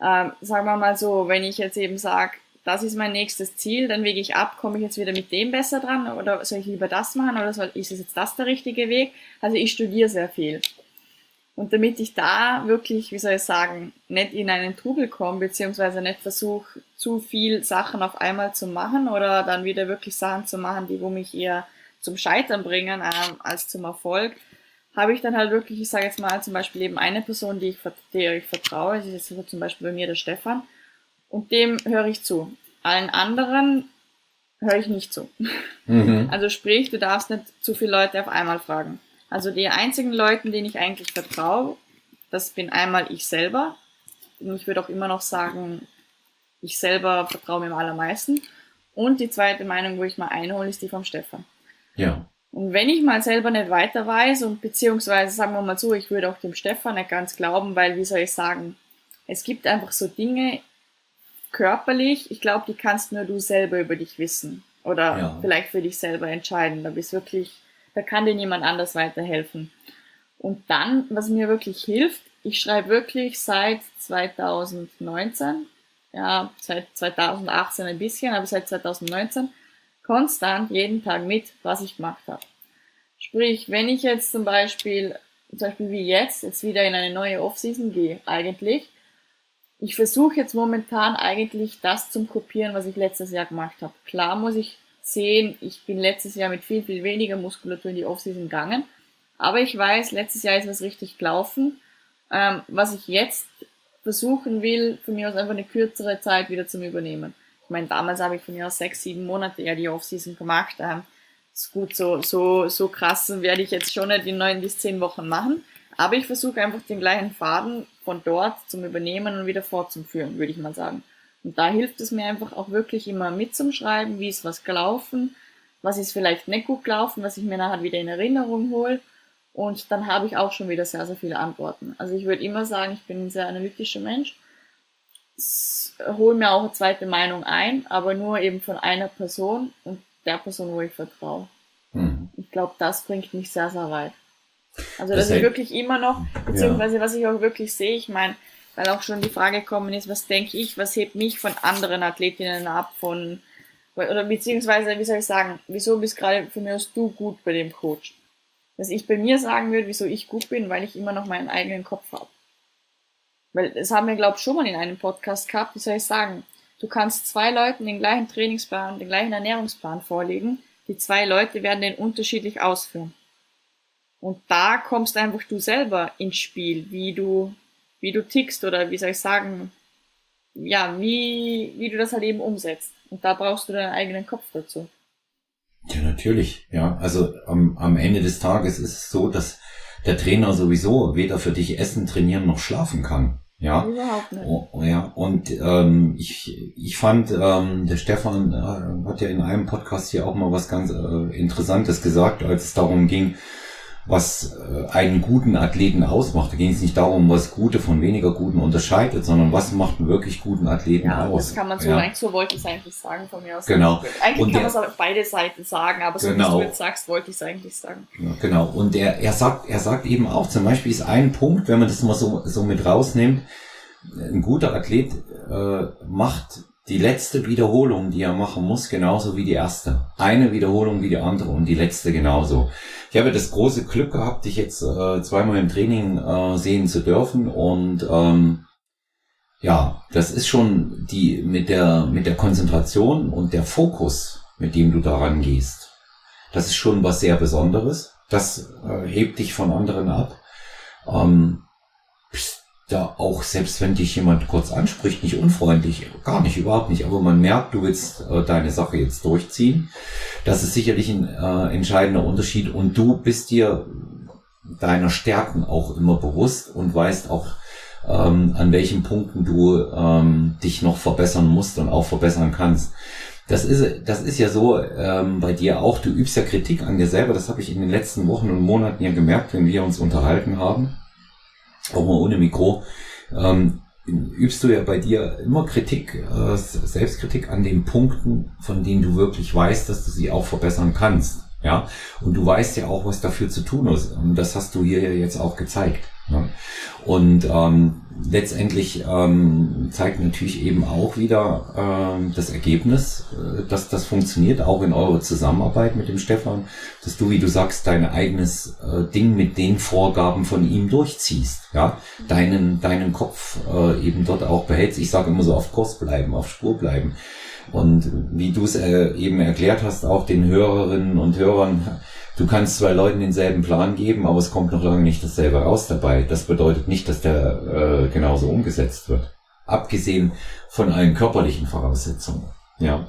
ähm, sagen wir mal so, wenn ich jetzt eben sage, das ist mein nächstes Ziel, dann wege ich ab, komme ich jetzt wieder mit dem besser dran oder soll ich lieber das machen oder soll, ist es jetzt das der richtige Weg? Also ich studiere sehr viel. Und damit ich da wirklich, wie soll ich sagen, nicht in einen Trubel komme, beziehungsweise nicht versuche, zu viel Sachen auf einmal zu machen oder dann wieder wirklich Sachen zu machen, die wo mich eher zum Scheitern bringen ähm, als zum Erfolg, habe ich dann halt wirklich, ich sage jetzt mal zum Beispiel eben eine Person, die ich, der ich vertraue, das ist jetzt zum Beispiel bei mir der Stefan, und dem höre ich zu. Allen anderen höre ich nicht zu. Mhm. Also sprich, du darfst nicht zu viele Leute auf einmal fragen. Also die einzigen Leuten, denen ich eigentlich vertraue, das bin einmal ich selber. Und ich würde auch immer noch sagen, ich selber vertraue mir am allermeisten. Und die zweite Meinung, wo ich mal einhole, ist die vom Stefan. Ja. Und wenn ich mal selber nicht weiter weiß und beziehungsweise sagen wir mal so, ich würde auch dem Stefan nicht ganz glauben, weil wie soll ich sagen, es gibt einfach so Dinge, körperlich, ich glaube, die kannst nur du selber über dich wissen. Oder ja. vielleicht für dich selber entscheiden. Da bist wirklich, da kann dir niemand anders weiterhelfen. Und dann, was mir wirklich hilft, ich schreibe wirklich seit 2019, ja, seit 2018 ein bisschen, aber seit 2019 konstant jeden Tag mit, was ich gemacht habe. Sprich, wenn ich jetzt zum Beispiel, zum Beispiel wie jetzt, jetzt wieder in eine neue Offseason gehe, eigentlich, ich versuche jetzt momentan eigentlich das zum Kopieren, was ich letztes Jahr gemacht habe. Klar muss ich sehen, ich bin letztes Jahr mit viel, viel weniger Muskulatur in die Offseason gegangen. Aber ich weiß, letztes Jahr ist was richtig gelaufen. Ähm, was ich jetzt versuchen will, von mir aus einfach eine kürzere Zeit wieder zum Übernehmen. Ich meine, damals habe ich von mir aus sechs, sieben Monate ja die Offseason gemacht. Ähm, ist gut, so, so, so krass werde ich jetzt schon nicht in neun bis zehn Wochen machen. Aber ich versuche einfach den gleichen Faden von dort zum Übernehmen und wieder fortzuführen, würde ich mal sagen. Und da hilft es mir einfach auch wirklich immer mitzuschreiben, wie ist was gelaufen, was ist vielleicht nicht gut gelaufen, was ich mir nachher wieder in Erinnerung hole. Und dann habe ich auch schon wieder sehr, sehr viele Antworten. Also ich würde immer sagen, ich bin ein sehr analytischer Mensch. Hole mir auch eine zweite Meinung ein, aber nur eben von einer Person und der Person, wo ich vertraue. Mhm. Ich glaube, das bringt mich sehr, sehr weit. Also das, das ist wirklich immer noch, beziehungsweise ja. was ich auch wirklich sehe, ich meine, weil auch schon die Frage gekommen ist, was denke ich, was hebt mich von anderen Athletinnen ab, von, oder beziehungsweise, wie soll ich sagen, wieso bist gerade für mich aus du gut bei dem Coach? Dass ich bei mir sagen würde, wieso ich gut bin, weil ich immer noch meinen eigenen Kopf habe. Weil das haben wir, glaube ich, schon mal in einem Podcast gehabt, wie soll ich sagen, du kannst zwei Leuten den gleichen Trainingsplan, den gleichen Ernährungsplan vorlegen, die zwei Leute werden den unterschiedlich ausführen. Und da kommst einfach du selber ins Spiel, wie du, wie du tickst oder wie soll ich sagen, ja, wie, wie du das halt eben umsetzt. Und da brauchst du deinen eigenen Kopf dazu. Ja, natürlich. Ja, also am, am Ende des Tages ist es so, dass der Trainer sowieso weder für dich essen, trainieren noch schlafen kann. Ja, Überhaupt nicht. Oh, ja, und ähm, ich, ich fand, ähm, der Stefan äh, hat ja in einem Podcast hier auch mal was ganz äh, Interessantes gesagt, als es darum ging, was äh, einen guten Athleten ausmacht. Da ging es nicht darum, was gute von weniger guten unterscheidet, sondern was macht einen wirklich guten Athleten Ja, aus. das kann man so, ja. eigentlich so wollte ich es eigentlich sagen von mir aus. Genau. Eigentlich Und kann man es auf beide Seiten sagen, aber so Genau. wie du jetzt sagst, wollte ich es eigentlich sagen. Ja, genau. Und er, er sagt, er sagt eben auch, zum Beispiel ist ein Punkt, wenn man das mal so, so mit rausnimmt, ein guter Athlet äh, macht die letzte Wiederholung, die er machen muss, genauso wie die erste. Eine Wiederholung wie die andere und die letzte genauso. Ich habe das große Glück gehabt, dich jetzt äh, zweimal im Training äh, sehen zu dürfen und ähm, ja, das ist schon die mit der mit der Konzentration und der Fokus, mit dem du daran gehst. Das ist schon was sehr Besonderes. Das äh, hebt dich von anderen ab. Ähm, bist da auch, selbst wenn dich jemand kurz anspricht, nicht unfreundlich, gar nicht, überhaupt nicht. Aber man merkt, du willst äh, deine Sache jetzt durchziehen. Das ist sicherlich ein äh, entscheidender Unterschied. Und du bist dir deiner Stärken auch immer bewusst und weißt auch, ähm, an welchen Punkten du ähm, dich noch verbessern musst und auch verbessern kannst. Das ist, das ist ja so ähm, bei dir auch, du übst ja Kritik an dir selber, das habe ich in den letzten Wochen und Monaten ja gemerkt, wenn wir uns unterhalten haben, auch mal ohne Mikro, ähm, übst du ja bei dir immer Kritik, äh, Selbstkritik an den Punkten, von denen du wirklich weißt, dass du sie auch verbessern kannst. Ja, und du weißt ja auch, was dafür zu tun ist. Und das hast du hier ja jetzt auch gezeigt. Ja? Und ähm, letztendlich ähm, zeigt natürlich eben auch wieder ähm, das Ergebnis, äh, dass das funktioniert, auch in eurer Zusammenarbeit mit dem Stefan, dass du, wie du sagst, dein eigenes äh, Ding mit den Vorgaben von ihm durchziehst, ja, deinen, deinen Kopf äh, eben dort auch behältst. Ich sage immer so auf Kurs bleiben, auf Spur bleiben. Und wie du es äh, eben erklärt hast, auch den Hörerinnen und Hörern, du kannst zwei Leuten denselben Plan geben, aber es kommt noch lange nicht dasselbe raus dabei. Das bedeutet nicht, dass der äh, genauso umgesetzt wird. Abgesehen von allen körperlichen Voraussetzungen. Ja.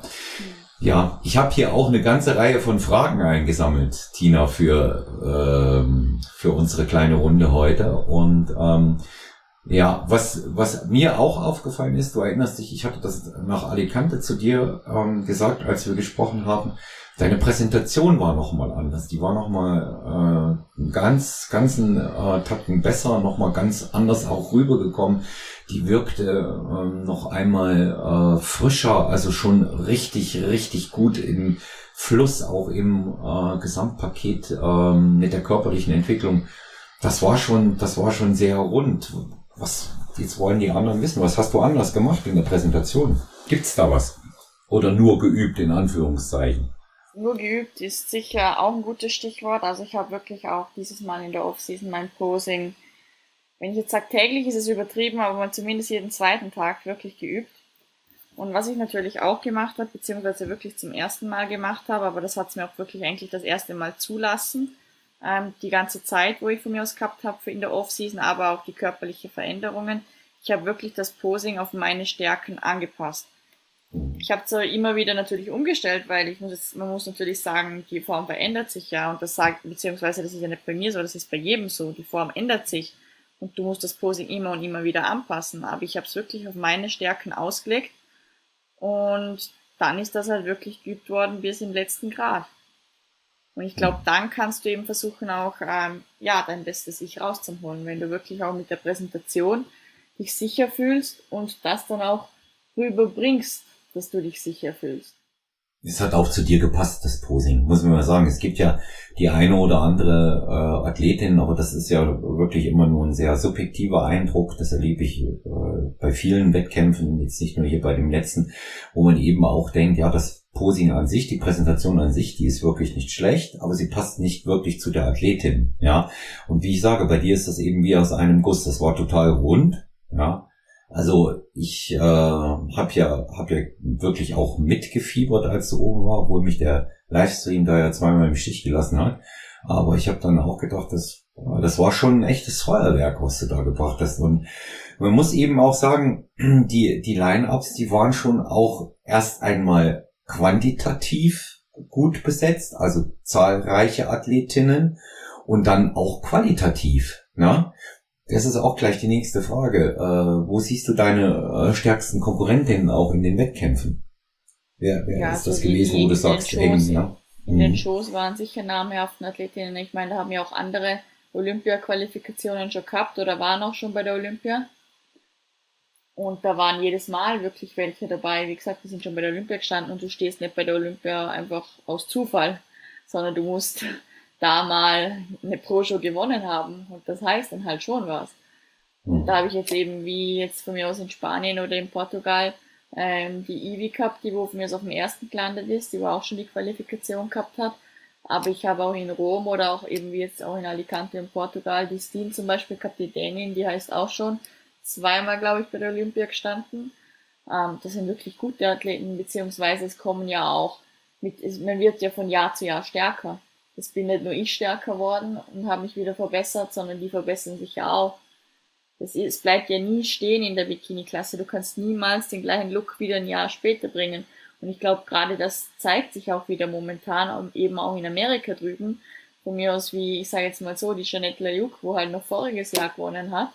Ja, ich habe hier auch eine ganze Reihe von Fragen eingesammelt, Tina, für, ähm, für unsere kleine Runde heute. Und ähm, ja, was, was mir auch aufgefallen ist, du erinnerst dich, ich hatte das nach Alicante zu dir ähm, gesagt, als wir gesprochen haben, deine Präsentation war nochmal anders. Die war nochmal äh, ganz, ganzen äh, Takten besser, nochmal ganz anders auch rübergekommen. Die wirkte ähm, noch einmal äh, frischer, also schon richtig, richtig gut im Fluss, auch im äh, Gesamtpaket ähm, mit der körperlichen Entwicklung. Das war schon, das war schon sehr rund. Was, jetzt wollen die anderen wissen, was hast du anders gemacht in der Präsentation? Gibt's da was? Oder nur geübt, in Anführungszeichen? Nur geübt ist sicher auch ein gutes Stichwort. Also ich habe wirklich auch dieses Mal in der Offseason mein Posing, wenn ich jetzt sage täglich, ist es übertrieben, aber zumindest jeden zweiten Tag wirklich geübt. Und was ich natürlich auch gemacht habe, beziehungsweise wirklich zum ersten Mal gemacht habe, aber das hat es mir auch wirklich eigentlich das erste Mal zulassen, ähm, die ganze Zeit, wo ich von mir aus gehabt habe in der Offseason, aber auch die körperliche Veränderungen. Ich habe wirklich das Posing auf meine Stärken angepasst. Ich habe zwar immer wieder natürlich umgestellt, weil ich muss jetzt, man muss natürlich sagen, die Form verändert sich ja und das sagt, beziehungsweise das ist ja nicht bei mir so, das ist bei jedem so, die Form ändert sich und du musst das Posing immer und immer wieder anpassen. Aber ich habe es wirklich auf meine Stärken ausgelegt und dann ist das halt wirklich geübt worden bis im letzten Grad. Und ich glaube, dann kannst du eben versuchen, auch ähm, ja, dein bestes Ich rauszuholen, wenn du wirklich auch mit der Präsentation dich sicher fühlst und das dann auch rüberbringst, dass du dich sicher fühlst. Es hat auch zu dir gepasst, das Posing, muss man mal sagen. Es gibt ja die eine oder andere äh, Athletin, aber das ist ja wirklich immer nur ein sehr subjektiver Eindruck. Das erlebe ich äh, bei vielen Wettkämpfen, jetzt nicht nur hier bei dem letzten, wo man eben auch denkt, ja, das Posing an sich, die Präsentation an sich, die ist wirklich nicht schlecht, aber sie passt nicht wirklich zu der Athletin, ja. Und wie ich sage, bei dir ist das eben wie aus einem Guss. Das war total rund, ja. Also ich äh, habe ja, hab ja wirklich auch mitgefiebert, als du oben war, obwohl mich der Livestream da ja zweimal im Stich gelassen hat. Aber ich habe dann auch gedacht, das, das war schon ein echtes Feuerwerk, was du da gebracht hast. Und man muss eben auch sagen, die, die Line-Ups, die waren schon auch erst einmal quantitativ gut besetzt, also zahlreiche Athletinnen und dann auch qualitativ. Ne? Das ist auch gleich die nächste Frage. Äh, wo siehst du deine äh, stärksten Konkurrentinnen auch in den Wettkämpfen? Wer, wer Ja, ist so das die- gewesen, wo du den sagst, Shows- eng, ne? In den Mhm. Shows waren sicher namhaften Athletinnen. Ich meine, da haben ja auch andere Olympia-Qualifikationen schon gehabt oder waren auch schon bei der Olympia. Und da waren jedes Mal wirklich welche dabei. Wie gesagt, die sind schon bei der Olympia gestanden und du stehst nicht bei der Olympia einfach aus Zufall, sondern du musst da mal eine Pro-Show gewonnen haben. Und das heißt dann halt schon was. Mhm. Da habe ich jetzt eben, wie jetzt von mir aus in Spanien oder in Portugal, ähm, die Eevee Cup, die wo von mir aus auf dem ersten gelandet ist, die wo auch schon die Qualifikation gehabt hat. Aber ich habe auch in Rom oder auch eben wie jetzt auch in Alicante in Portugal die Steen zum Beispiel gehabt, die Dänin, die heißt auch schon zweimal, glaube ich, bei der Olympia gestanden. Ähm, das sind wirklich gute Athleten, beziehungsweise es kommen ja auch mit, man wird ja von Jahr zu Jahr stärker. Es bin nicht nur ich stärker worden und habe mich wieder verbessert, sondern die verbessern sich ja auch. Das ist, bleibt ja nie stehen in der Bikini-Klasse. Du kannst niemals den gleichen Look wieder ein Jahr später bringen. Und ich glaube, gerade das zeigt sich auch wieder momentan, eben auch in Amerika drüben. Von mir aus, wie ich sage jetzt mal so, die Jeanette Lajuk, wo halt noch voriges Jahr gewonnen hat,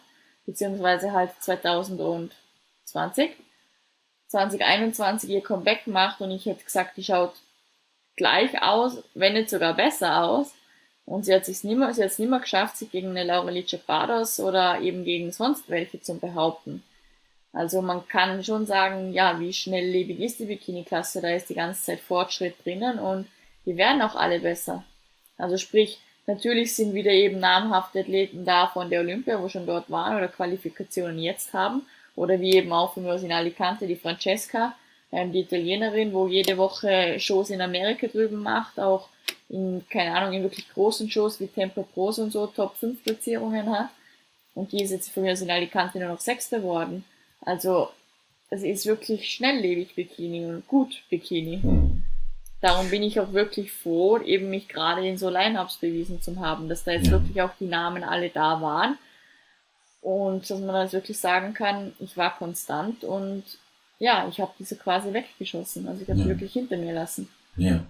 beziehungsweise halt 2020, 2021 ihr Comeback macht und ich hätte gesagt, die schaut gleich aus, wenn nicht sogar besser aus. Und sie hat sich nimmer, sie hat es nimmer geschafft, sich gegen eine Laureli Chapados oder eben gegen sonst welche zu behaupten. Also man kann schon sagen, ja, wie schnelllebig ist die Bikini-Klasse, da ist die ganze Zeit Fortschritt drinnen und die werden auch alle besser. Also sprich, natürlich sind wieder eben namhafte Athleten da von der Olympia, wo schon dort waren oder Qualifikationen jetzt haben. Oder wie eben auch von mir aus in Alicante die Francesca, ähm, die Italienerin, wo jede Woche Shows in Amerika drüben macht, auch in, keine Ahnung, in wirklich großen Shows wie Tempo Pros und so Top 5 Platzierungen hat. Und die ist jetzt von mir aus in Alicante nur noch Sechste geworden. Also, es ist wirklich schnelllebig Bikini und gut Bikini. Mhm. Darum bin ich auch wirklich froh, eben mich gerade in so Line-Ups bewiesen zu haben, dass da jetzt Ja. wirklich auch die Namen alle da waren. Und dass man jetzt wirklich sagen kann, ich war konstant und ja, ich habe diese quasi weggeschossen. Also ich habe Ja. sie wirklich hinter mir lassen. Ja,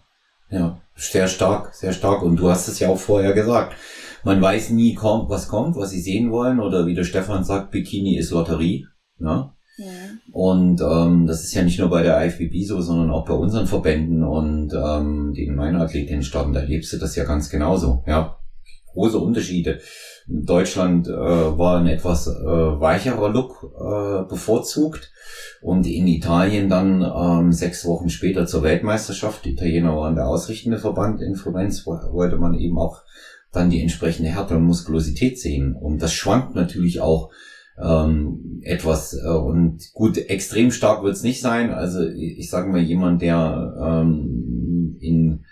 ja, sehr stark, sehr stark. Und du hast es ja auch vorher gesagt. Man weiß nie, kommt, was kommt, was sie sehen wollen. Oder wie der Stefan sagt, Bikini ist Lotterie. Ne? Ja. Und ähm, das ist ja nicht nur bei der IFBB so, sondern auch bei unseren Verbänden und ähm, den meiner Athletinnenstaaten, da erlebst du das ja ganz genauso. Ja, große Unterschiede. In Deutschland äh, war ein etwas äh, weicherer Look äh, bevorzugt und in Italien dann ähm, sechs Wochen später zur Weltmeisterschaft. Die Italiener waren der ausrichtende Verband in Florenz, wo, wollte man eben auch dann die entsprechende Härte und Muskulosität sehen. Und das schwankt natürlich auch ähm, etwas äh, und gut, extrem stark wird es nicht sein. Also ich, ich sage mal, jemand, der ähm, in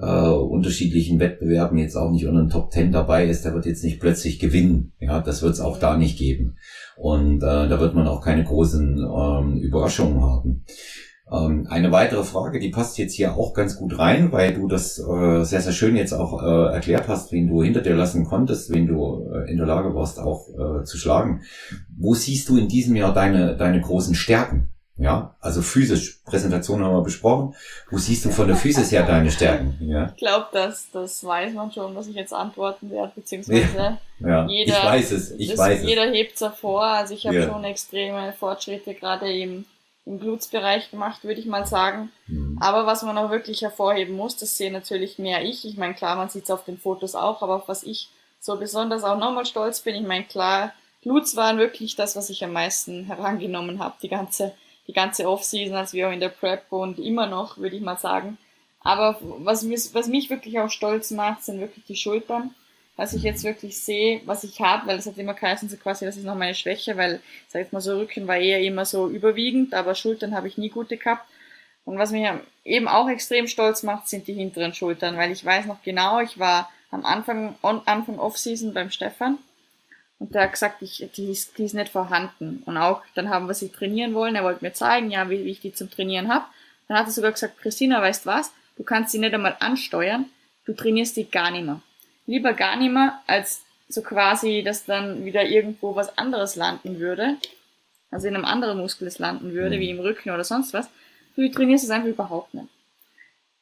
äh, unterschiedlichen Wettbewerben jetzt auch nicht unter den Top Ten dabei ist, der wird jetzt nicht plötzlich gewinnen. Ja, das wird es auch da nicht geben. Und äh, da wird man auch keine großen ähm, Überraschungen haben. Ähm, eine weitere Frage, die passt jetzt hier auch ganz gut rein, weil du das äh, sehr, sehr schön jetzt auch äh, erklärt hast, wen du hinter dir lassen konntest, wen du äh, in der Lage warst auch äh, zu schlagen. Wo siehst du in diesem Jahr deine, deine großen Stärken? Ja, also physisch, Präsentation haben wir besprochen. Wo siehst du von der Physis her deine Stärken? Ja, Ich glaube, das, das weiß man schon, was ich jetzt antworten werde, beziehungsweise ja. Jeder- ich weiß es, ich das, weiß es. jeder hebt's hervor. Also ich habe Ja. schon extreme Fortschritte gerade im, im Blutsbereich gemacht, würde ich mal sagen. Hm. Aber was man auch wirklich hervorheben muss, das sehe natürlich mehr ich. Ich meine, klar, man sieht es auf den Fotos auch, aber auf was ich so besonders auch nochmal stolz bin, ich meine, klar, Bluts waren wirklich das, was ich am meisten herangenommen habe, die ganze, die ganze Off-Season, als wir auch in der Prep und immer noch, würde ich mal sagen. Aber was, mir, was mich wirklich auch stolz macht, sind wirklich die Schultern. Was ich jetzt wirklich sehe, was ich habe, weil es hat immer geheißen, so quasi, das ist noch meine Schwäche, weil, sag ich mal so, Rücken war eher immer so überwiegend, aber Schultern habe ich nie gute gehabt. Und was mich eben auch extrem stolz macht, sind die hinteren Schultern, weil ich weiß noch genau, ich war am Anfang, on, Anfang Off-Season beim Stefan und der hat gesagt, ich, die, ist, die ist nicht vorhanden. Und auch, dann haben wir sie trainieren wollen, er wollte mir zeigen, ja, wie, wie ich die zum Trainieren hab. Dann hat er sogar gesagt, Christina, weißt was, du kannst sie nicht einmal ansteuern, du trainierst die gar nicht mehr. Lieber gar nicht mehr, als so quasi, dass dann wieder irgendwo was anderes landen würde, also in einem anderen Muskel es landen würde, Mhm. wie im Rücken oder sonst was. Du trainierst es einfach überhaupt nicht.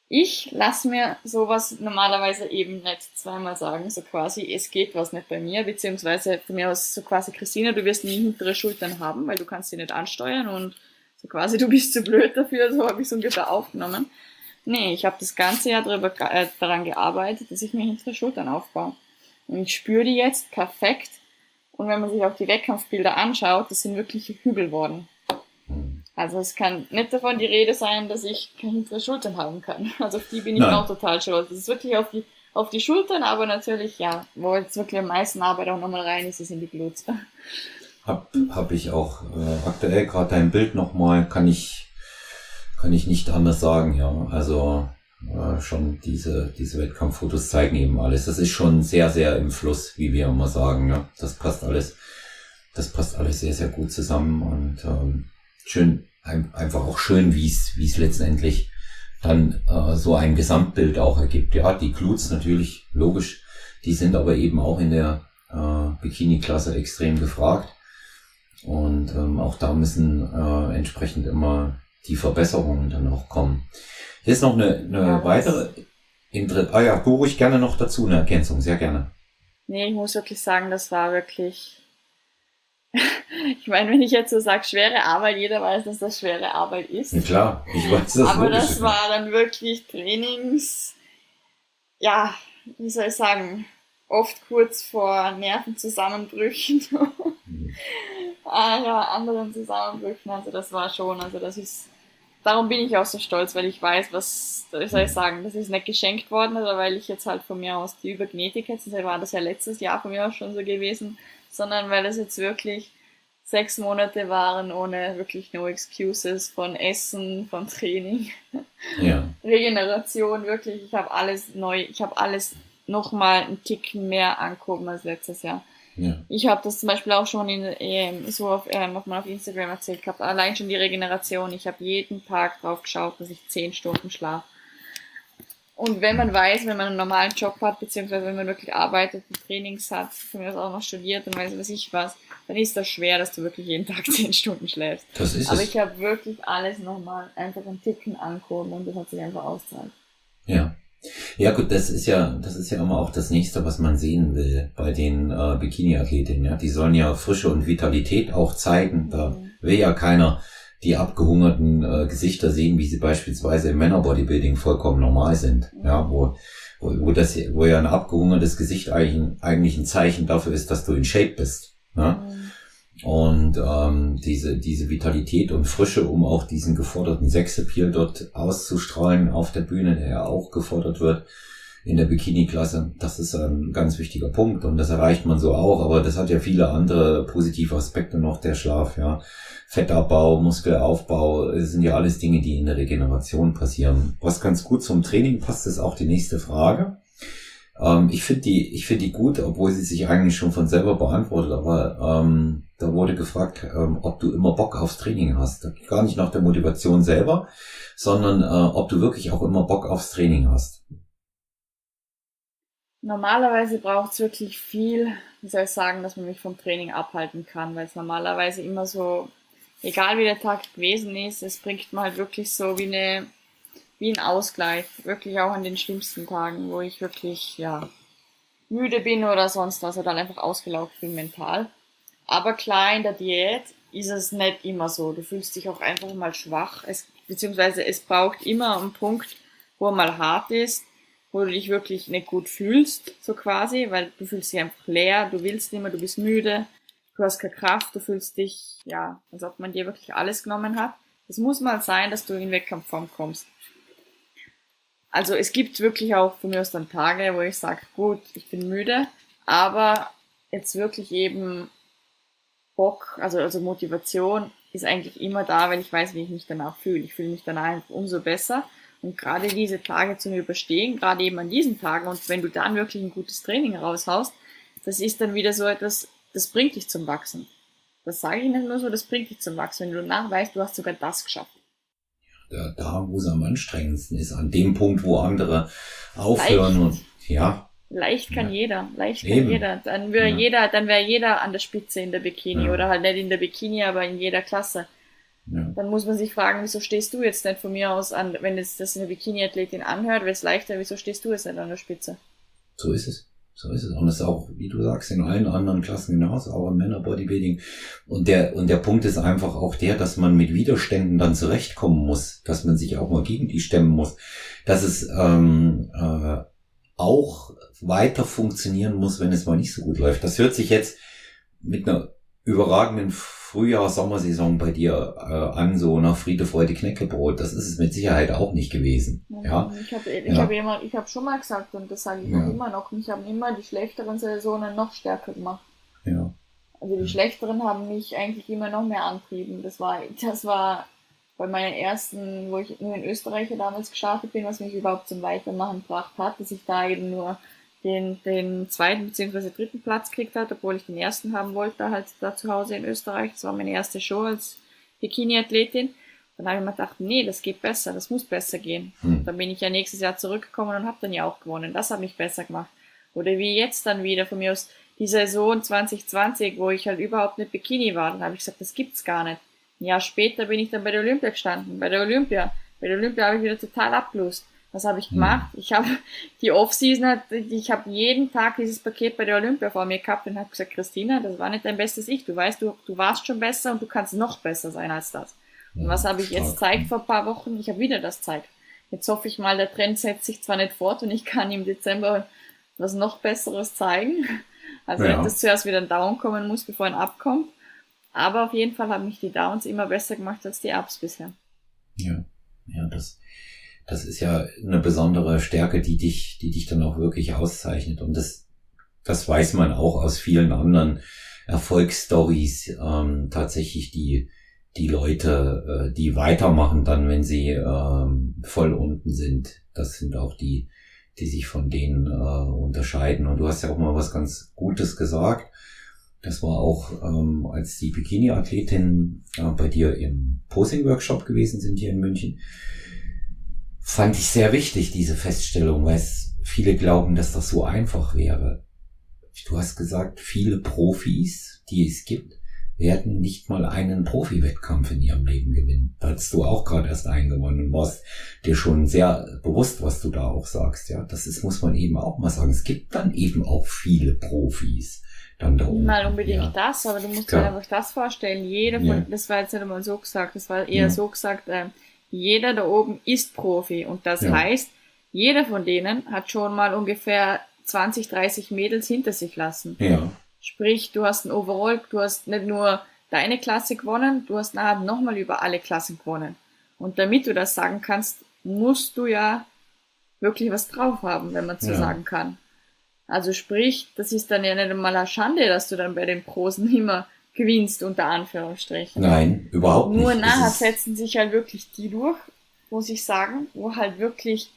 Ich lasse mir sowas normalerweise eben nicht zweimal sagen, so quasi, es geht was nicht bei mir, beziehungsweise von mir aus so quasi, Christina, du wirst nie hintere Schultern haben, weil du kannst sie nicht ansteuern und so quasi, du bist zu blöd dafür, so habe ich es ungefähr aufgenommen. Nee, ich habe das ganze Jahr darüber, äh, daran gearbeitet, dass ich mir hintere Schultern aufbaue. Und ich spüre die jetzt perfekt. Und wenn man sich auch die Wettkampfbilder anschaut, das sind wirkliche Hügel worden. Also es kann nicht davon die Rede sein, dass ich keine hintere Schultern haben kann. Also auf die bin ich Nein. auch total stolz. Das ist wirklich auf die, auf die Schultern, aber natürlich, ja, wo jetzt wirklich am meisten Arbeit auch nochmal rein ist, ist in die Glutes. Hab, hab ich auch äh, aktuell gerade dein Bild nochmal, kann ich, kann ich nicht anders sagen, ja. Also äh, schon diese, diese Wettkampffotos zeigen eben alles. Das ist schon sehr, sehr im Fluss, wie wir immer sagen. Ja. Das passt alles, das passt alles sehr, sehr gut zusammen und ähm, schön, einfach auch schön, wie es, wie es letztendlich dann äh, so ein Gesamtbild auch ergibt. Ja, die Glutes natürlich, logisch, die sind aber eben auch in der äh, Bikini-Klasse extrem gefragt. Und ähm, auch da müssen äh, entsprechend immer die Verbesserungen dann auch kommen. Hier ist noch eine, eine ja, weitere Inter Ah ja, du ruhig gerne noch dazu eine Ergänzung, sehr gerne. Nee, ich muss wirklich sagen, das war wirklich ich meine, wenn ich jetzt so sage, schwere Arbeit, jeder weiß, dass das schwere Arbeit ist. Ja, klar, ich weiß das. Aber das war dann wirklich Trainings, ja, wie soll ich sagen, oft kurz vor Nervenzusammenbrüchen. mhm. ah, ja, anderen Zusammenbrüchen. Also das war schon, also das ist, darum bin ich auch so stolz, weil ich weiß, was, wie soll ich sagen, das ist nicht geschenkt worden, oder weil ich jetzt halt von mir aus die Übergenetik jetzt, war das ja letztes Jahr von mir auch schon so gewesen, sondern weil es jetzt wirklich sechs Monate waren ohne wirklich no excuses von Essen, von Training, ja. Regeneration, wirklich. Ich habe alles neu, ich habe alles nochmal einen Ticken mehr angehoben als letztes Jahr. Ja. Ich habe das zum Beispiel auch schon in, ähm, so auf, ähm, auf, auf Instagram erzählt gehabt. Allein schon die Regeneration. Ich habe jeden Tag drauf geschaut, dass ich zehn Stunden schlafe. Und wenn man weiß, wenn man einen normalen Job hat, beziehungsweise wenn man wirklich arbeitet und Trainings hat, von mir aus auch noch studiert und weiß was ich was, dann ist das schwer, dass du wirklich jeden Tag zehn Stunden schläfst. Das ist Aber es. ich habe wirklich alles nochmal einfach einen Ticken angehoben und das hat sich einfach auszahlt. Ja. Ja gut, das ist ja, das ist ja immer auch das nächste, was man sehen will bei den äh, Bikini-Athletinnen. Ja, die sollen ja Frische und Vitalität auch zeigen. Da mhm. will ja keiner die abgehungerten äh, Gesichter sehen, wie sie beispielsweise im Männerbodybuilding vollkommen normal sind. Ja, wo, wo, wo das, wo ja ein abgehungertes Gesicht eigentlich, eigentlich ein Zeichen dafür ist, dass du in Shape bist. Ja? Mhm. Und ähm, diese, diese Vitalität und Frische, um auch diesen geforderten Sexappeal dort auszustrahlen auf der Bühne, der ja auch gefordert wird, in der Bikini-Klasse. Das ist ein ganz wichtiger Punkt und das erreicht man so auch, aber das hat ja viele andere positive Aspekte noch, der Schlaf, ja. Fettabbau, Muskelaufbau, sind ja alles Dinge, die in der Regeneration passieren. Was ganz gut zum Training passt, ist auch die nächste Frage. Ähm, ich finde die, ich finde die gut, obwohl sie sich eigentlich schon von selber beantwortet, aber ähm, da wurde gefragt, ähm, ob du immer Bock aufs Training hast. Gar nicht nach der Motivation selber, sondern äh, ob du wirklich auch immer Bock aufs Training hast. Normalerweise braucht es wirklich viel, wie soll ich sagen, dass man mich vom Training abhalten kann, weil es normalerweise immer so, egal wie der Tag gewesen ist, es bringt man halt wirklich so wie eine, wie ein Ausgleich, wirklich auch an den schlimmsten Tagen, wo ich wirklich, ja, müde bin oder sonst was oder einfach ausgelaugt bin mental. Aber klar, in der Diät ist es nicht immer so. Du fühlst dich auch einfach mal schwach, es, beziehungsweise es braucht immer einen Punkt, wo er mal hart ist, wo du dich wirklich nicht gut fühlst, so quasi, weil du fühlst dich einfach leer, du willst nicht mehr, du bist müde, du hast keine Kraft, du fühlst dich, ja, als ob man dir wirklich alles genommen hat. Es muss mal sein, dass du in Wettkampfform kommst. Also es gibt wirklich auch von mir aus dann Tage, wo ich sage, gut, ich bin müde, aber jetzt wirklich eben Bock, also, also Motivation ist eigentlich immer da, wenn ich weiß, wie ich mich danach fühle. Ich fühle mich danach umso besser und gerade diese Tage zu überstehen, gerade eben an diesen Tagen und wenn du dann wirklich ein gutes Training raushaust, das ist dann wieder so etwas, das bringt dich zum Wachsen. Das sage ich nicht nur so, das bringt dich zum Wachsen, wenn du danach weißt, du hast sogar das geschafft. Ja, da, wo es am anstrengendsten ist, an dem Punkt, wo andere aufhören Leicht. und ja. Leicht kann ja. jeder, leicht kann Eben. jeder. Dann wäre ja. jeder, dann wäre jeder an der Spitze in der Bikini oder halt nicht in der Bikini, aber in jeder Klasse. Ja. Dann muss man sich fragen, wieso stehst du jetzt nicht von mir aus an, wenn es das eine Bikini-Athletin anhört, wäre es leichter, wieso stehst du jetzt nicht an der Spitze? So ist es. So ist es. Und das ist auch, wie du sagst, in allen anderen Klassen genauso, auch im Männer-Bodybuilding. Und der, und der Punkt ist einfach auch der, dass man mit Widerständen dann zurechtkommen muss, dass man sich auch mal gegen die stemmen muss, dass es ähm, äh, auch weiter funktionieren muss, wenn es mal nicht so gut läuft. Das hört sich jetzt mit einer überragenden Frühjahr, Sommersaison bei dir äh, an, so nach Friede, Freude, Knäckebrot. Das ist es mit Sicherheit auch nicht gewesen. Ja. Ich habe ich ja. hab immer, ich habe schon mal gesagt und das sage ich ja. immer noch, mich haben immer die schlechteren Saisonen noch stärker gemacht. Ja. Also die schlechteren haben mich eigentlich immer noch mehr antrieben. Das war, das war bei meinen ersten, wo ich nur in Österreich damals gestartet bin, was mich überhaupt zum Weitermachen gebracht hat, dass ich da eben nur den, den zweiten bzw. dritten Platz gekriegt hat, obwohl ich den ersten haben wollte, halt da zu Hause in Österreich. Das war meine erste Show als Bikini-Athletin. Dann habe ich mir gedacht, nee, das geht besser, das muss besser gehen. Hm. Dann bin ich ja nächstes Jahr zurückgekommen und habe dann ja auch gewonnen. Das hat mich besser gemacht. Oder wie jetzt dann wieder von mir aus die Saison 2020, wo ich halt überhaupt nicht Bikini war. Dann habe ich gesagt, das gibt's gar nicht. Ein Jahr später bin ich dann bei der Olympia gestanden. Bei der Olympia. Bei der Olympia habe ich wieder total abgelust. Was habe ich hm. gemacht? Ich habe die Offseason, ich habe jeden Tag dieses Paket bei der Olympia vor mir gehabt und habe gesagt, Christina, das war nicht dein bestes Ich. Du weißt, du, du warst schon besser und du kannst noch besser sein als das. Und was habe ich jetzt zeigt vor ein paar Wochen? Ich habe wieder das zeigt. Jetzt hoffe ich mal, der Trend setzt sich zwar nicht fort und ich kann im Dezember was noch Besseres zeigen. Also ja. nicht, dass zuerst wieder ein Down kommen muss, bevor ein Up kommt. Aber auf jeden Fall haben mich die Downs immer besser gemacht als die Ups bisher. Ja, ja, das, das ist ja eine besondere Stärke, die dich, die dich dann auch wirklich auszeichnet. Und das, das weiß man auch aus vielen anderen Erfolgsstories, ähm, tatsächlich die, die Leute, äh, die weitermachen dann, wenn sie ähm, voll unten sind. Das sind auch die, die sich von denen äh, unterscheiden. Und du hast ja auch mal was ganz Gutes gesagt. Das war auch, ähm, als die Bikini-Athletin äh, bei dir im Posing-Workshop gewesen sind hier in München fand ich sehr wichtig, diese Feststellung, weil es viele glauben, dass das so einfach wäre. Du hast gesagt, viele Profis, die es gibt, werden nicht mal einen Profi-Wettkampf in ihrem Leben gewinnen. Da hast du auch gerade erst eingewonnen und warst dir schon sehr bewusst, was du da auch sagst. Ja, das ist, muss man eben auch mal sagen. Es gibt dann eben auch viele Profis dann da oben. Mal unbedingt ja. das, aber du musst dir einfach das vorstellen. Jeder von, ja. das war jetzt nicht einmal so gesagt, das war eher ja. so gesagt, äh, jeder da oben ist Profi und das ja. heißt, jeder von denen hat schon mal ungefähr 20, 30 Mädels hinter sich lassen. Ja. Sprich, du hast ein Overall, du hast nicht nur deine Klasse gewonnen, du hast nachher nochmal über alle Klassen gewonnen. Und damit du das sagen kannst, musst du ja wirklich was drauf haben, wenn man so ja. sagen kann. Also sprich, das ist dann ja nicht einmal eine Schande, dass du dann bei den Prosen immer gewinnst, unter Anführungsstrichen. Nein, überhaupt nicht. Nur nachher setzen sich halt wirklich die durch, muss ich sagen, wo halt wirklich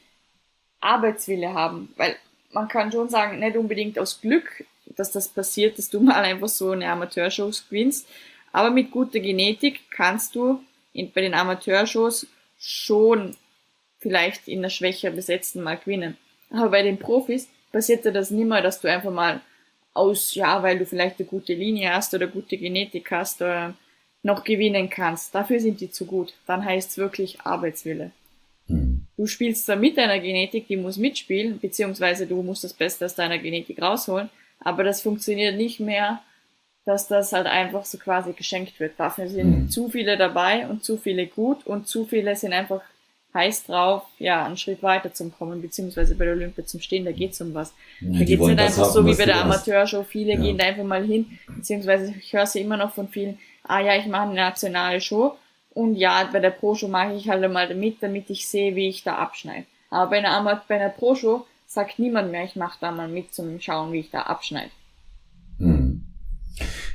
Arbeitswille haben. Weil man kann schon sagen, nicht unbedingt aus Glück, dass das passiert, dass du mal einfach so eine Amateurshows gewinnst. Aber mit guter Genetik kannst du in, bei den Amateurshows schon vielleicht in der schwächer besetzten mal gewinnen. Aber bei den Profis passiert ja das nimmer, dass du einfach mal aus, ja, weil du vielleicht eine gute Linie hast oder gute Genetik hast, oder noch gewinnen kannst. Dafür sind die zu gut. Dann heißt es wirklich Arbeitswille. Mhm. Du spielst zwar mit deiner Genetik, die muss mitspielen, beziehungsweise du musst das Beste aus deiner Genetik rausholen, aber das funktioniert nicht mehr, dass das halt einfach so quasi geschenkt wird. Dafür sind mhm. zu viele dabei und zu viele gut und zu viele sind einfach heiß drauf, ja, einen Schritt weiter zum kommen, beziehungsweise bei der Olympia zum Stehen, da geht's um was. Ja, da geht's nicht einfach haben, so wie bei der Amateurshow, viele ja. gehen da einfach mal hin, beziehungsweise ich höre sie immer noch von vielen, ah ja, ich mache eine nationale Show und ja, bei der Pro-Show mache ich halt mal mit, damit ich sehe, wie ich da abschneide. Aber bei einer, bei einer Pro-Show sagt niemand mehr, ich mache da mal mit zum Schauen, wie ich da abschneide.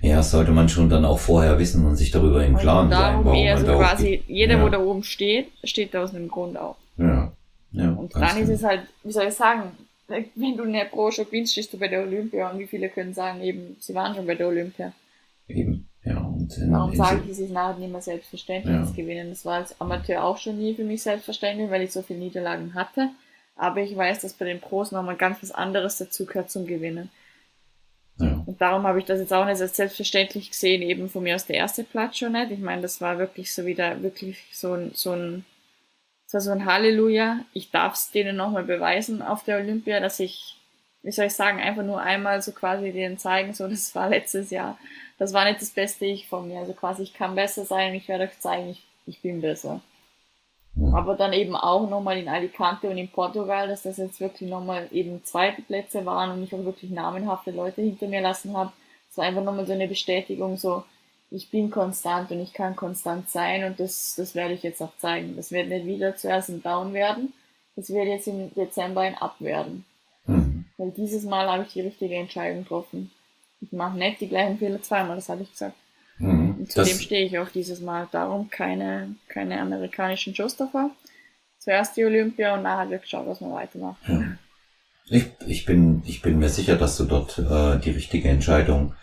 Ja, sollte man schon dann auch vorher wissen und sich darüber im Klaren sein. Warum eher so quasi, jeder, ja. wo da oben steht, steht da aus einem Grund auf. Ja. ja und dran ist es halt, wie soll ich sagen, wenn du eine Pro Show gewinnst, stehst du bei der Olympia und wie viele können sagen, eben, sie waren schon bei der Olympia. Eben, ja. Und in, Warum sage ich, es ist nachher nicht mehr selbstverständlich ja. gewinnen. Das war als Amateur auch schon nie für mich selbstverständlich, weil ich so viele Niederlagen hatte. Aber ich weiß, dass bei den Pros nochmal ganz was anderes dazu gehört zum Gewinnen. Ja. Und darum habe ich das jetzt auch nicht als selbstverständlich gesehen, eben von mir aus der erste Platz schon nicht. Ich meine, das war wirklich so wieder, wirklich so ein, so ein, das war so ein Halleluja. Ich darf es denen nochmal beweisen auf der Olympia, dass ich, wie soll ich sagen, einfach nur einmal so quasi denen zeigen, so das war letztes Jahr. Das war nicht das beste Ich von mir. Also quasi, ich kann besser sein und ich werde euch zeigen, ich, ich bin besser. Aber dann eben auch nochmal in Alicante und in Portugal, dass das jetzt wirklich nochmal eben zweite Plätze waren und ich auch wirklich namenhafte Leute hinter mir lassen habe. Es war einfach nochmal so eine Bestätigung, so, ich bin konstant und ich kann konstant sein und das, das werde ich jetzt auch zeigen. Das wird nicht wieder zuerst ein Down werden, das wird jetzt im Dezember ein Up werden. Mhm. Weil dieses Mal habe ich die richtige Entscheidung getroffen. Ich mache nicht die gleichen Fehler zweimal, das habe ich gesagt. Zudem stehe ich auch dieses Mal. Darum keine, keine amerikanischen Shows davor. Zuerst die Olympia und nachher wird geschaut, was man weitermacht. Ja. Ich, ich, bin, ich bin mir sicher, dass du dort äh, die richtige Entscheidung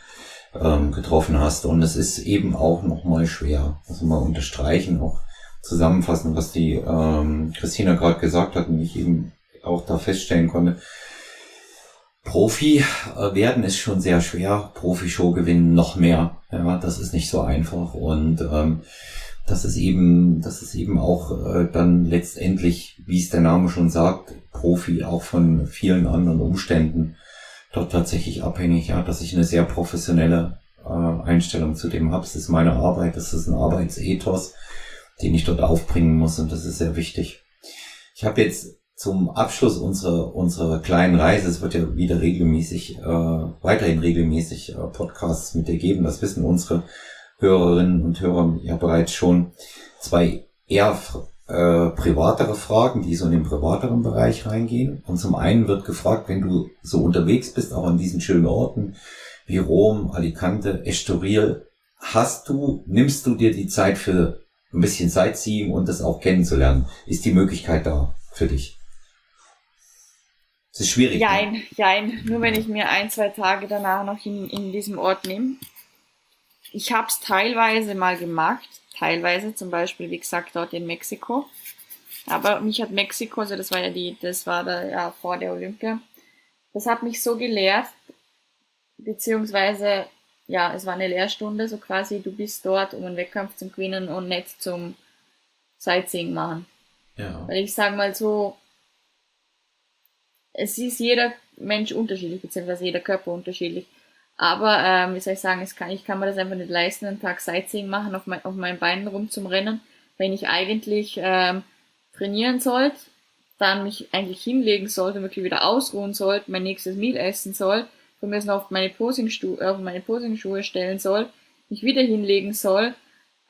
ähm, getroffen hast. Und es ist eben auch nochmal schwer. Also mal unterstreichen, auch zusammenfassen, was die ähm, Christina gerade gesagt hat und ich eben auch da feststellen konnte. Profi äh, werden ist schon sehr schwer. Profi-Show gewinnen noch mehr. Ja, das ist nicht so einfach. Und ähm, das ist eben, das ist eben auch äh, dann letztendlich, wie es der Name schon sagt, Profi auch von vielen anderen Umständen dort tatsächlich abhängig, ja, dass ich eine sehr professionelle äh, Einstellung zu dem habe. Es ist meine Arbeit, das ist ein Arbeitsethos, den ich dort aufbringen muss und das ist sehr wichtig. Ich habe jetzt zum Abschluss unserer, unserer kleinen Reise, es wird ja wieder regelmäßig, äh, weiterhin regelmäßig äh, Podcasts mit dir geben, das wissen unsere Hörerinnen und Hörer ja bereits schon, zwei eher äh, privatere Fragen, die so in den privateren Bereich reingehen. Und zum einen wird gefragt, wenn du so unterwegs bist, auch an diesen schönen Orten wie Rom, Alicante, Estoril, hast du, nimmst du dir die Zeit für ein bisschen Sightseeing und das auch kennenzulernen? Ist die Möglichkeit da für dich? Es ist schwierig. Jein, ne? jein. Nur wenn ich mir ein, zwei Tage danach noch in, in diesem Ort nehme. Ich habe es teilweise mal gemacht. Teilweise, zum Beispiel, wie gesagt, dort in Mexiko. Aber mich hat Mexiko, also das war ja die, das war da ja vor der Olympia. Das hat mich so gelehrt, beziehungsweise, ja, es war eine Lehrstunde, so quasi, du bist dort, um einen Wettkampf zu gewinnen und nicht zum Sightseeing machen. Ja. Weil ich sage mal so, es ist jeder Mensch unterschiedlich, beziehungsweise jeder Körper unterschiedlich. Aber, ähm, wie soll ich sagen, es kann, ich kann mir das einfach nicht leisten, einen Tag Sightseeing machen, auf, mein, auf meinen Beinen rum zum Rennen, wenn ich eigentlich ähm, trainieren sollte, dann mich eigentlich hinlegen sollte, wirklich wieder ausruhen sollte, mein nächstes Meal essen soll, von mir auf meine Posing-Schuhe, auf meine Posing-Schuhe stellen soll, mich wieder hinlegen soll.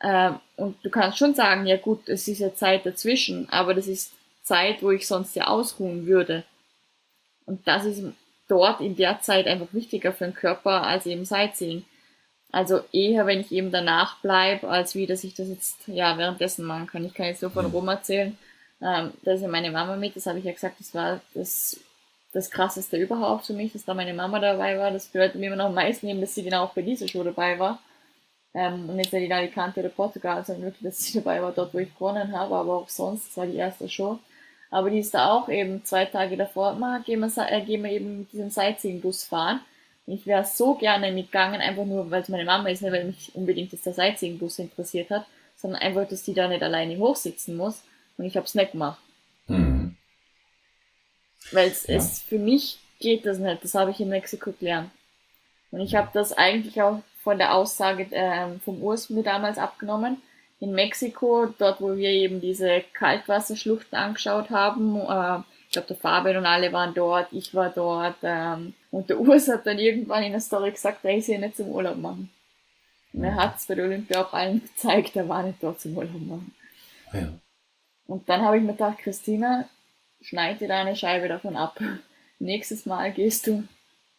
Ähm, und du kannst schon sagen, ja gut, es ist ja Zeit dazwischen, aber das ist Zeit, wo ich sonst ja ausruhen würde. Und das ist dort in der Zeit einfach wichtiger für den Körper als eben Sightseeing. Also eher, wenn ich eben danach bleibe, als wie, dass ich das jetzt ja währenddessen machen kann. Ich kann jetzt nur von mhm. Rom erzählen. Ähm, da ist ja meine Mama mit, das habe ich ja gesagt, das war das, das krasseste überhaupt für mich, dass da meine Mama dabei war. Das bedeutet mir immer noch am meisten eben, dass sie genau auch bei dieser Show dabei war. Ähm, und jetzt nicht in Alicante oder Portugal, sondern wirklich, dass sie dabei war, dort wo ich gewonnen habe, aber auch sonst, das war die erste Show. Aber die ist da auch eben zwei Tage davor, mal gehen wir, äh, gehen wir eben mit diesem Sightseeing-Bus fahren. Ich wäre so gerne mitgegangen, einfach nur, weil es meine Mama ist, nicht weil mich unbedingt dass der Sightseeing-Bus interessiert hat, sondern einfach, dass die da nicht alleine hochsitzen muss. Und ich habe es nicht gemacht. Mhm. Weil es ja. für mich geht das nicht. Das habe ich in Mexiko gelernt. Und ich habe das eigentlich auch von der Aussage äh, vom Urs mir damals abgenommen in Mexiko, dort wo wir eben diese Kaltwasserschluchten angeschaut haben. Äh, ich glaube, der Fabian und alle waren dort, ich war dort. Ähm, und der Urs hat dann irgendwann in der Story gesagt, er ist hier nicht zum Urlaub machen. Und er hat es bei der Olympia auch allen gezeigt, er war nicht dort zum Urlaub machen. Ja. Und dann habe ich mir gedacht, Christina, schneid dir deine Scheibe davon ab. Nächstes Mal gehst du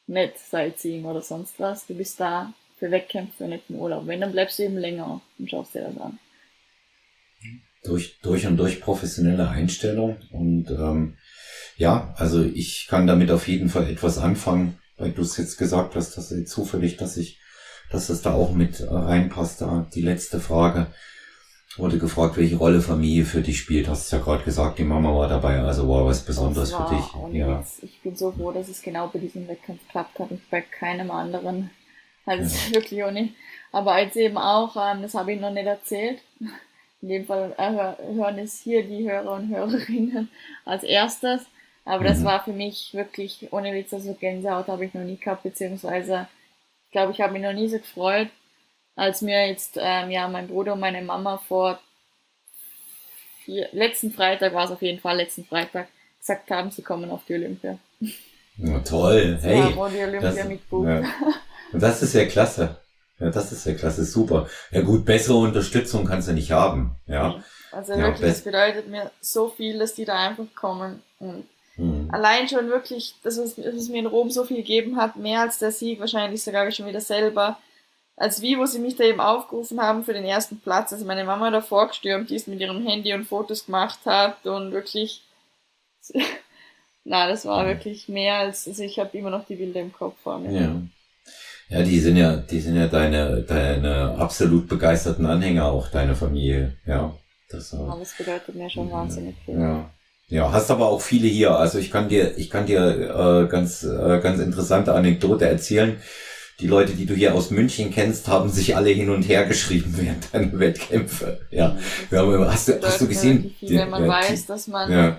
nicht Sightseeing oder sonst was. Du bist da für Wettkämpfe, nicht im Urlaub. Wenn, dann bleibst du eben länger und schaust dir das an durch, durch und durch professionelle Einstellung. Und ähm, ja, also ich kann damit auf jeden Fall etwas anfangen, weil du es jetzt gesagt hast, dass zufällig, dass ich, dass es da auch mit reinpasst, da die letzte Frage. wurde gefragt, welche Rolle Familie für dich spielt. Hast ja gerade gesagt, die Mama war dabei, also war was Besonderes war für dich. Ja. Jetzt, ich bin so froh, dass es genau bei diesem Wettkampf geklappt hat und bei keinem anderen. Also ja. wirklich auch nicht. Aber als eben auch, ähm, das habe ich noch nicht erzählt, in dem Fall äh, hören es hier die Hörer und Hörerinnen als erstes. Aber mhm. das war für mich wirklich, ohne Witz, also Gänsehaut habe ich noch nie gehabt, beziehungsweise, ich glaube, ich habe mich noch nie so gefreut, als mir jetzt, ähm, ja, mein Bruder und meine Mama vor vier, letzten Freitag war es auf jeden Fall, letzten Freitag, gesagt haben, sie kommen auf die Olympia. Ja, toll, hey. Ja, die Olympia das, mit Ja. Und das ist ja klasse. Ja, das ist ja klasse, super. Ja gut, bessere Unterstützung kannst du nicht haben, ja. Also Ja, wirklich, das bedeutet mir so viel, dass die da einfach kommen. Und Hm. allein schon wirklich, das, was, was es mir in Rom so viel gegeben hat, mehr als der Sieg, wahrscheinlich sogar schon wieder selber. Als wie, wo sie mich da eben aufgerufen haben für den ersten Platz, also meine Mama davor gestürmt ist, mit ihrem Handy und Fotos gemacht hat und wirklich, na, das war Mhm. wirklich mehr als, also ich habe immer noch die Bilder im Kopf vor mir. Ja. Ja, die sind ja, die sind ja deine, deine absolut begeisterten Anhänger, auch deine Familie, ja. Das, das bedeutet mir schon wahnsinnig viel. Ja. Ja, hast aber auch viele hier. Also ich kann dir, ich kann dir äh, ganz, äh, ganz interessante Anekdote erzählen. Die Leute, die du hier aus München kennst, haben sich alle hin und her geschrieben während deiner Wettkämpfe. Ja. Wir haben, hast du, hast du gesehen? wenn man Ja, weiß, dass man, Ja,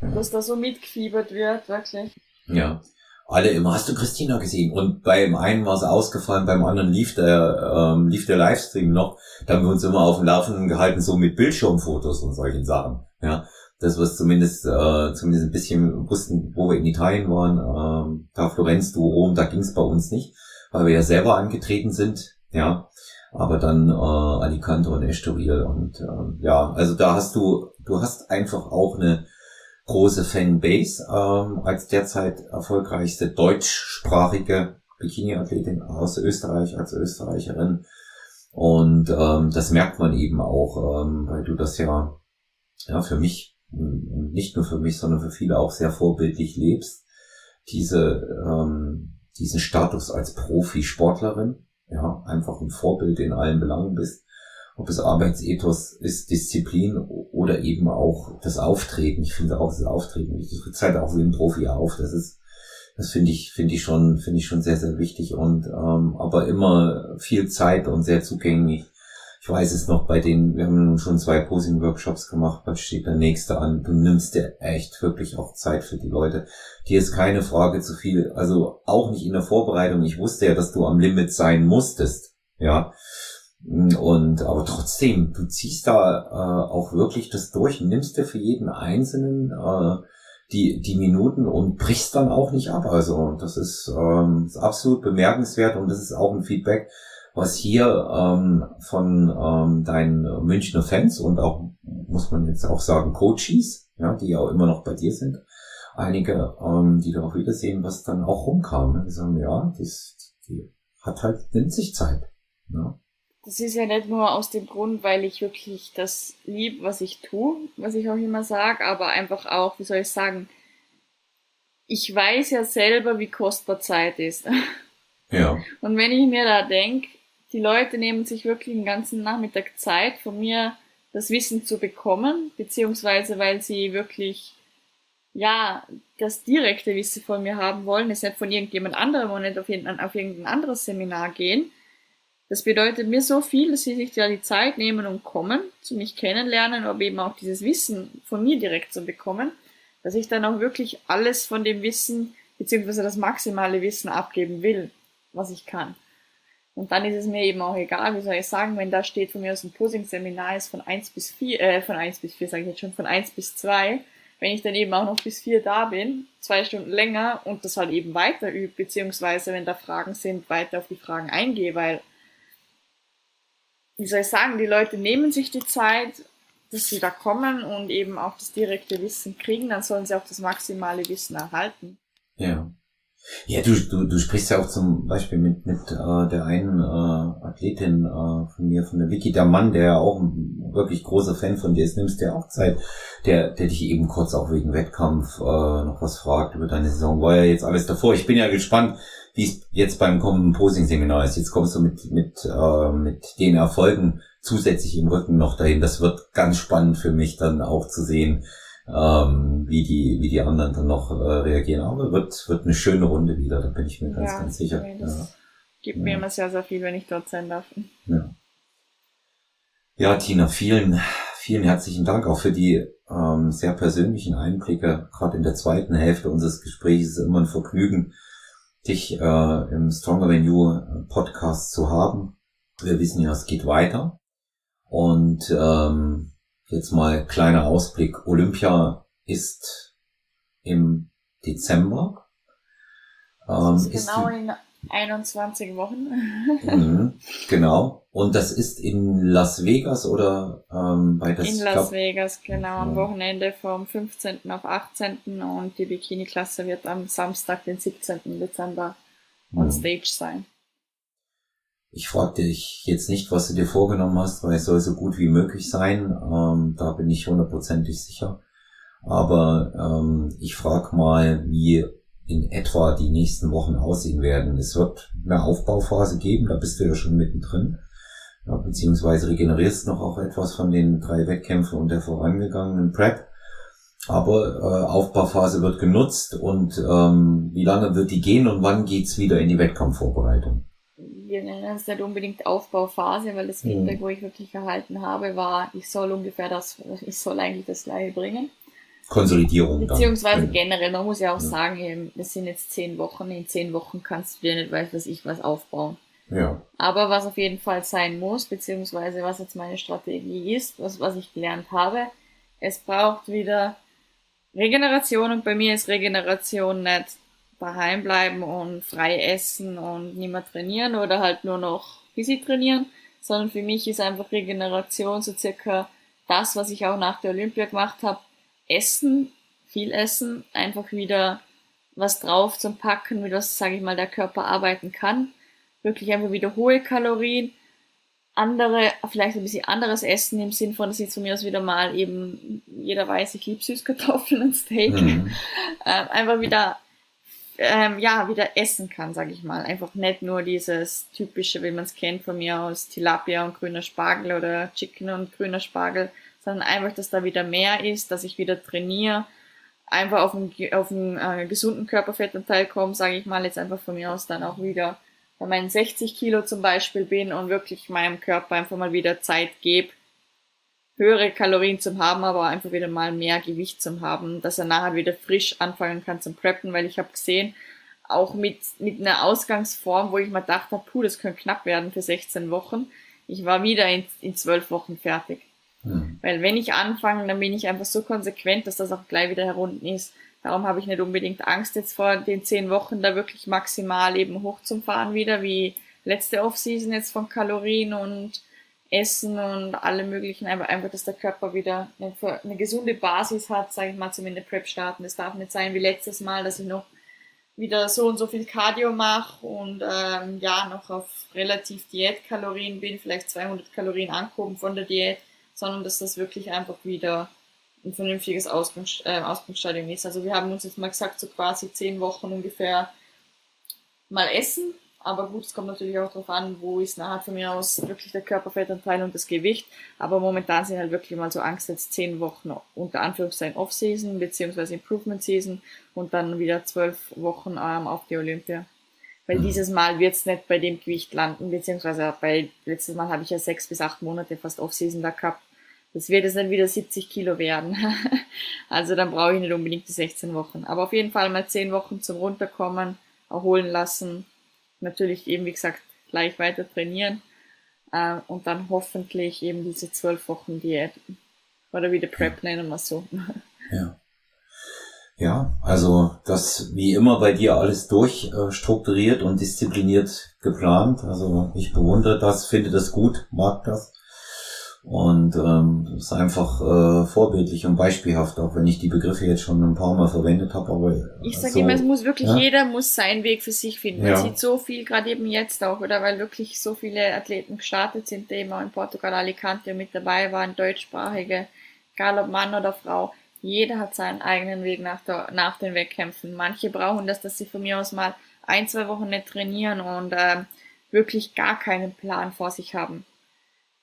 dass da so mitgefiebert wird, wirklich. ja. Alle immer, hast du Christina gesehen? Und beim einen war es ausgefallen, beim anderen lief der, ähm, lief der Livestream noch. Da haben wir uns immer auf dem Laufenden gehalten, so mit Bildschirmfotos und solchen Sachen. Ja. Das was zumindest, äh, zumindest ein bisschen wussten, wo wir in Italien waren, ähm, da Florenz, du Rom, da ging es bei uns nicht, weil wir ja selber angetreten sind, ja. Aber dann äh, Alicante und Estoril und ähm, ja, also da hast du, du hast einfach auch eine große Fanbase ähm, als derzeit erfolgreichste deutschsprachige Bikini-Athletin aus Österreich als Österreicherin. Und ähm, das merkt man eben auch, ähm, weil du das ja, ja für mich, nicht nur für mich, sondern für viele auch sehr vorbildlich lebst, diese, ähm, diesen Status als Profisportlerin, ja, einfach ein Vorbild in allen Belangen bist ob es Arbeitsethos ist, Disziplin oder eben auch das Auftreten. Ich finde auch das Auftreten, ich tritt halt auch wie ein Profi auf. Das ist, das finde ich, finde ich schon, finde ich schon sehr, sehr wichtig und ähm, aber immer viel Zeit und sehr zugänglich. Ich weiß es noch bei den, wir haben schon zwei Posing-Workshops gemacht, bald steht der nächste an. Du nimmst dir echt wirklich auch Zeit für die Leute. Dir ist keine Frage zu viel, also auch nicht in der Vorbereitung. Ich wusste ja, dass du am Limit sein musstest, ja. Und aber trotzdem, du ziehst da äh, auch wirklich das durch, nimmst dir für jeden Einzelnen äh, die, die Minuten und brichst dann auch nicht ab. Also das ist, ähm, ist absolut bemerkenswert und das ist auch ein Feedback, was hier ähm, von ähm, deinen Münchner Fans und auch, muss man jetzt auch sagen, Coaches, ja, die ja auch immer noch bei dir sind, einige, ähm, die darauf wiedersehen, was dann auch rumkam. Ne? Die sagen, ja, das, die hat halt, nimmt sich Zeit. Ja. Das ist ja nicht nur aus dem Grund, weil ich wirklich das lieb, was ich tue, was ich auch immer sage, aber einfach auch, wie soll ich sagen, ich weiß ja selber, wie kostbar Zeit ist. Ja. Und wenn ich mir da denke, die Leute nehmen sich wirklich den ganzen Nachmittag Zeit, von mir das Wissen zu bekommen, beziehungsweise weil sie wirklich, ja, das direkte Wissen von mir haben wollen, es nicht von irgendjemand anderem und nicht auf irgendein, auf irgendein anderes Seminar gehen. Das bedeutet mir so viel, dass sie sich da die Zeit nehmen und kommen, zu mich kennenlernen, aber eben auch dieses Wissen von mir direkt zu bekommen, dass ich dann auch wirklich alles von dem Wissen, beziehungsweise das maximale Wissen abgeben will, was ich kann. Und dann ist es mir eben auch egal, wie soll ich sagen, wenn da steht von mir aus ein Posing-Seminar ist von eins bis vier, äh, von eins bis vier sage ich jetzt schon, von eins bis zwei wenn ich dann eben auch noch bis vier da bin, zwei Stunden länger und das halt eben weiter übe, beziehungsweise wenn da Fragen sind, weiter auf die Fragen eingehe, weil, wie soll ich sagen, die Leute nehmen sich die Zeit, dass sie da kommen und eben auch das direkte Wissen kriegen, dann sollen sie auch das maximale Wissen erhalten. Ja. Ja, du, du, du sprichst ja auch zum Beispiel mit, mit äh, der einen äh, Athletin äh, von mir, von der Vicky, der Mann, der ja auch ein wirklich großer Fan von dir ist, nimmst dir auch Zeit, der, der dich eben kurz auch wegen Wettkampf äh, noch was fragt über deine Saison. War ja jetzt alles davor. Ich bin ja gespannt, wie es jetzt beim kommenden Posing-Seminar ist. Jetzt kommst du mit, mit, äh, mit den Erfolgen zusätzlich im Rücken noch dahin. Das wird ganz spannend für mich dann auch zu sehen, ähm, wie die wie die anderen dann noch äh, reagieren. Aber wird wird eine schöne Runde wieder, da bin ich mir ganz Ja, ganz sicher. Ja. gibt mir Ja. immer sehr, sehr viel, wenn ich dort sein darf. Ja. ja, Tina, vielen vielen herzlichen Dank auch für die ähm, sehr persönlichen Einblicke. Gerade in der zweiten Hälfte unseres Gesprächs ist es immer ein Vergnügen, dich äh, im Stronger Than You Podcast zu haben. Wir wissen ja, es geht weiter. Und ähm, jetzt mal kleiner Ausblick. Olympia ist im Dezember. Ähm, ist genau die- in 21 Wochen. Mhm, genau. Und das ist in Las Vegas oder ähm, bei das in Las glaub- Vegas, genau, am Ja. Wochenende vom 15. auf 18. und die Bikini-Klasse wird am Samstag, den 17. Dezember on Mhm. Stage sein. Ich fragte dich jetzt nicht, was du dir vorgenommen hast, weil es soll so gut wie möglich sein. Ähm, da bin ich hundertprozentig sicher. Aber ähm, ich frage mal, wie in etwa die nächsten Wochen aussehen werden. Es wird eine Aufbauphase geben, da bist du ja schon mittendrin. Ja, beziehungsweise regenerierst noch auch etwas von den drei Wettkämpfen und der vorangegangenen Prep. Aber äh, Aufbauphase wird genutzt und ähm, wie lange wird die gehen und wann geht's wieder in die Wettkampfvorbereitung? Wir nennen es nicht unbedingt Aufbauphase, weil das Mhm. Feedback, wo ich wirklich erhalten habe, war, ich soll ungefähr das, ich soll eigentlich das gleiche bringen. Konsolidierung dann. Beziehungsweise Genau. generell, man muss ja auch Ja. sagen, eben, das sind jetzt zehn Wochen, in zehn Wochen kannst du dir nicht weiß was ich was aufbauen. Ja. Aber was auf jeden Fall sein muss, beziehungsweise was jetzt meine Strategie ist, was, was ich gelernt habe, es braucht wieder Regeneration und bei mir ist Regeneration nicht daheim bleiben und frei essen und nicht mehr trainieren oder halt nur noch busy trainieren, sondern für mich ist einfach Regeneration so circa das, was ich auch nach der Olympia gemacht habe, essen, viel essen, einfach wieder was drauf zum Packen, mit was, sage ich mal, der Körper arbeiten kann. Wirklich einfach wieder hohe Kalorien, andere, vielleicht ein bisschen anderes Essen im Sinn von, dass ich zu mir aus wieder mal eben, jeder weiß, ich liebe Süßkartoffeln und Steak, Mhm. ähm, einfach wieder, ähm, ja, wieder essen kann, sage ich mal. Einfach nicht nur dieses typische, wie man es kennt von mir aus, Tilapia und grüner Spargel oder Chicken und grüner Spargel, sondern einfach, dass da wieder mehr ist, dass ich wieder trainiere, einfach auf einen, auf einen äh, gesunden Körperfettanteil komme, sage ich mal, jetzt einfach von mir aus dann auch wieder bei meinen 60 Kilo zum Beispiel bin und wirklich meinem Körper einfach mal wieder Zeit gebe, höhere Kalorien zu haben, aber einfach wieder mal mehr Gewicht zu haben, dass er nachher wieder frisch anfangen kann zum Preppen, weil ich habe gesehen, auch mit, mit einer Ausgangsform, wo ich mir gedacht habe, puh, das könnte knapp werden für 16 Wochen. Ich war wieder in, in 12 Wochen fertig. Weil wenn ich anfange, dann bin ich einfach so konsequent, dass das auch gleich wieder herunten ist. Darum habe ich nicht unbedingt Angst jetzt vor den zehn Wochen da wirklich maximal eben hoch zum Fahren wieder, wie letzte Offseason jetzt von Kalorien und Essen und alle möglichen, aber einfach, dass der Körper wieder eine, eine gesunde Basis hat, sage ich mal, zum in der Prep starten. Es darf nicht sein wie letztes Mal, dass ich noch wieder so und so viel Cardio mache und ähm, ja, noch auf relativ Diätkalorien bin, vielleicht 200 Kalorien angehoben von der Diät, sondern dass das wirklich einfach wieder ein vernünftiges Ausgangs äh, Ausgangsstadium ist. Also wir haben uns jetzt mal gesagt, so quasi zehn Wochen ungefähr mal essen. Aber gut, es kommt natürlich auch darauf an, wo ist nachher von mir aus wirklich der Körperfettanteil und das Gewicht. Aber momentan sind halt wirklich mal so Angst jetzt zehn Wochen unter Anführungszeichen Off-Season beziehungsweise Improvement-Season und dann wieder zwölf Wochen ähm, auf die Olympia. Weil Mhm. dieses Mal wird es nicht bei dem Gewicht landen, beziehungsweise bei letztes Mal habe ich ja sechs bis acht Monate fast Off-Season da gehabt. Das wird jetzt nicht wieder 70 Kilo werden. also dann brauche ich nicht unbedingt die 16 Wochen. Aber auf jeden Fall mal 10 Wochen zum Runterkommen, erholen lassen. Natürlich eben, wie gesagt, gleich weiter trainieren. Äh, und dann hoffentlich eben diese 12 Wochen Diät. Oder wie die Prep nennen wir es so. Ja. Ja, also das wie immer bei dir alles durchstrukturiert und diszipliniert geplant. Also ich bewundere das, finde das gut, mag das. Und ähm, ist einfach äh, vorbildlich und beispielhaft, auch wenn ich die Begriffe jetzt schon ein paar Mal verwendet habe. Aber Ich sage so, immer, es muss wirklich, ja. jeder muss seinen Weg für sich finden. Man Ja. sieht so viel, gerade eben jetzt auch, oder weil wirklich so viele Athleten gestartet sind, die immer in Portugal Alicante mit dabei waren, deutschsprachige, egal ob Mann oder Frau. Jeder hat seinen eigenen Weg nach, der, nach den Wettkämpfen. Manche brauchen das, dass sie von mir aus mal ein, zwei Wochen nicht trainieren und ähm, wirklich gar keinen Plan vor sich haben.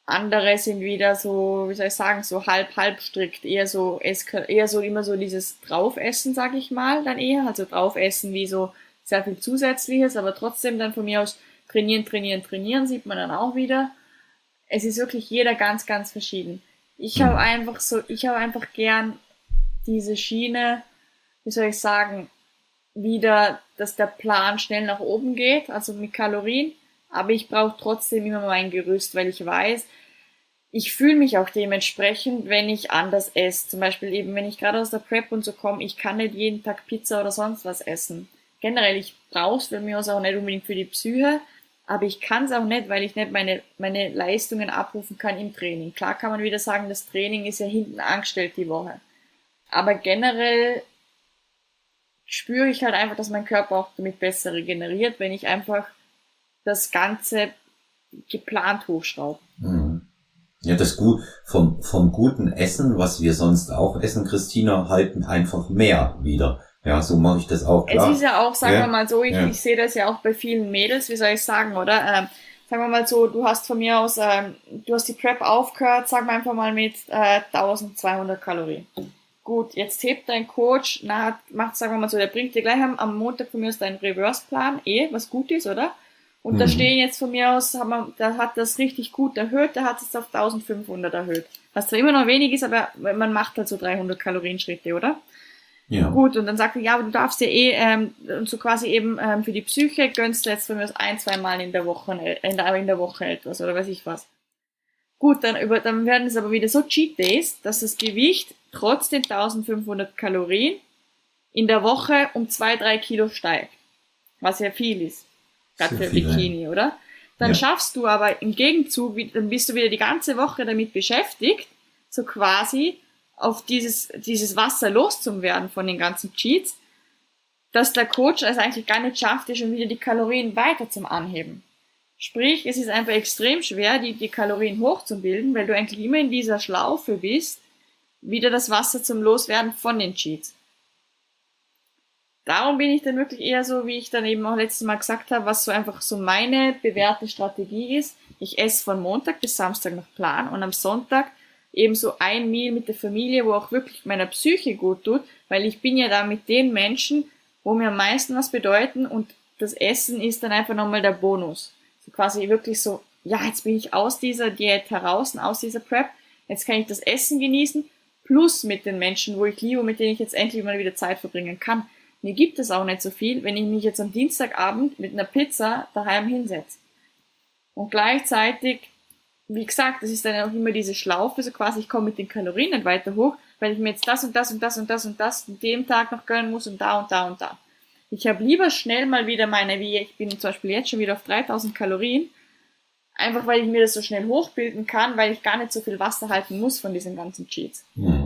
Andere sind wieder so, wie soll ich sagen, so halb halb strikt, eher so eher so immer so dieses Draufessen, sag ich mal, dann eher, also Draufessen wie so sehr viel Zusätzliches, aber trotzdem dann von mir aus trainieren, trainieren, trainieren, sieht man dann auch wieder. Es ist wirklich jeder ganz, ganz verschieden. Ich habe einfach so, ich habe einfach gern diese Schiene, wie soll ich sagen, wieder, dass der Plan schnell nach oben geht, also mit Kalorien, aber ich brauche trotzdem immer mein Gerüst, weil ich weiß, ich fühle mich auch dementsprechend, wenn ich anders esse. Zum Beispiel eben, wenn ich gerade aus der Prep und so komme, ich kann nicht jeden Tag Pizza oder sonst was essen. Generell, ich brauche es für mich auch nicht unbedingt für die Psyche, aber ich kann es auch nicht, weil ich nicht meine, meine Leistungen abrufen kann im Training. Klar kann man wieder sagen, das Training ist ja hinten angestellt die Woche. Aber generell spüre ich halt einfach, dass mein Körper auch damit besser regeneriert, wenn ich einfach das Ganze geplant hochschraube. Mhm. Ja, das gut vom, vom guten Essen, was wir sonst auch essen, Christina, halten einfach mehr wieder. Ja, so mache ich das auch. Klar. Es ist ja auch, sagen ja. wir mal so, ich, ja. ich sehe das ja auch bei vielen Mädels, wie soll ich sagen, oder? Ähm, sagen wir mal so, du hast von mir aus, ähm, du hast die Prep aufgehört, sagen wir einfach mal mit äh, 1200 Kalorien. Gut, jetzt hebt dein Coach, na, macht, sagen wir mal so, der bringt dir gleich am, am Montag von mir aus deinen Reverse-Plan, eh, was gut ist, oder? Und mhm. da stehen jetzt von mir aus, haben wir, da hat das richtig gut erhöht, der hat es auf 1500 erhöht. Was zwar immer noch wenig ist, aber man macht halt so 300 Kalorienschritte, oder? Ja. Gut, und dann sagt er, ja, aber du darfst ja eh, ähm, und so quasi eben ähm, für die Psyche gönnst du jetzt von mir aus ein, zwei Mal in der Woche, in der, in der Woche etwas, oder weiß ich was. Gut, dann, über, dann werden es aber wieder so Cheat Days, dass das Gewicht trotz den 1500 Kalorien in der Woche um zwei, drei Kilo steigt. Was ja viel ist. Gerade für Bikini, oder? Dann ja. schaffst du aber im Gegenzug, dann bist du wieder die ganze Woche damit beschäftigt, so quasi auf dieses, dieses Wasser loszuwerden von den ganzen Cheats, dass der Coach es eigentlich gar nicht schafft, dir schon wieder die Kalorien weiter zum Anheben. Sprich, es ist einfach extrem schwer, die, die Kalorien hochzubilden, weil du eigentlich immer in dieser Schlaufe bist, wieder das Wasser zum Loswerden von den Cheats. Darum bin ich dann wirklich eher so, wie ich dann eben auch letztes Mal gesagt habe, was so einfach so meine bewährte Strategie ist. Ich esse von Montag bis Samstag nach Plan und am Sonntag eben so ein Meal mit der Familie, wo auch wirklich meiner Psyche gut tut, weil ich bin ja da mit den Menschen, wo mir am meisten was bedeuten und das Essen ist dann einfach nochmal der Bonus. So quasi wirklich so, ja, jetzt bin ich aus dieser Diät heraus, aus dieser Prep, jetzt kann ich das Essen genießen plus mit den Menschen, wo ich liebe, mit denen ich jetzt endlich mal wieder Zeit verbringen kann. Mir gibt es auch nicht so viel, wenn ich mich jetzt am Dienstagabend mit einer Pizza daheim hinsetze. Und gleichzeitig, wie gesagt, das ist dann auch immer diese Schlaufe, so quasi, ich komme mit den Kalorien nicht weiter hoch, weil ich mir jetzt das und das und das und das und das an dem Tag noch gönnen muss und da und da und da. Ich habe lieber schnell mal wieder meine, wie ich bin zum Beispiel jetzt schon wieder auf 3000 Kalorien, Einfach weil ich mir das so schnell hochbilden kann, weil ich gar nicht so viel Wasser halten muss von diesen ganzen Cheats. Mhm.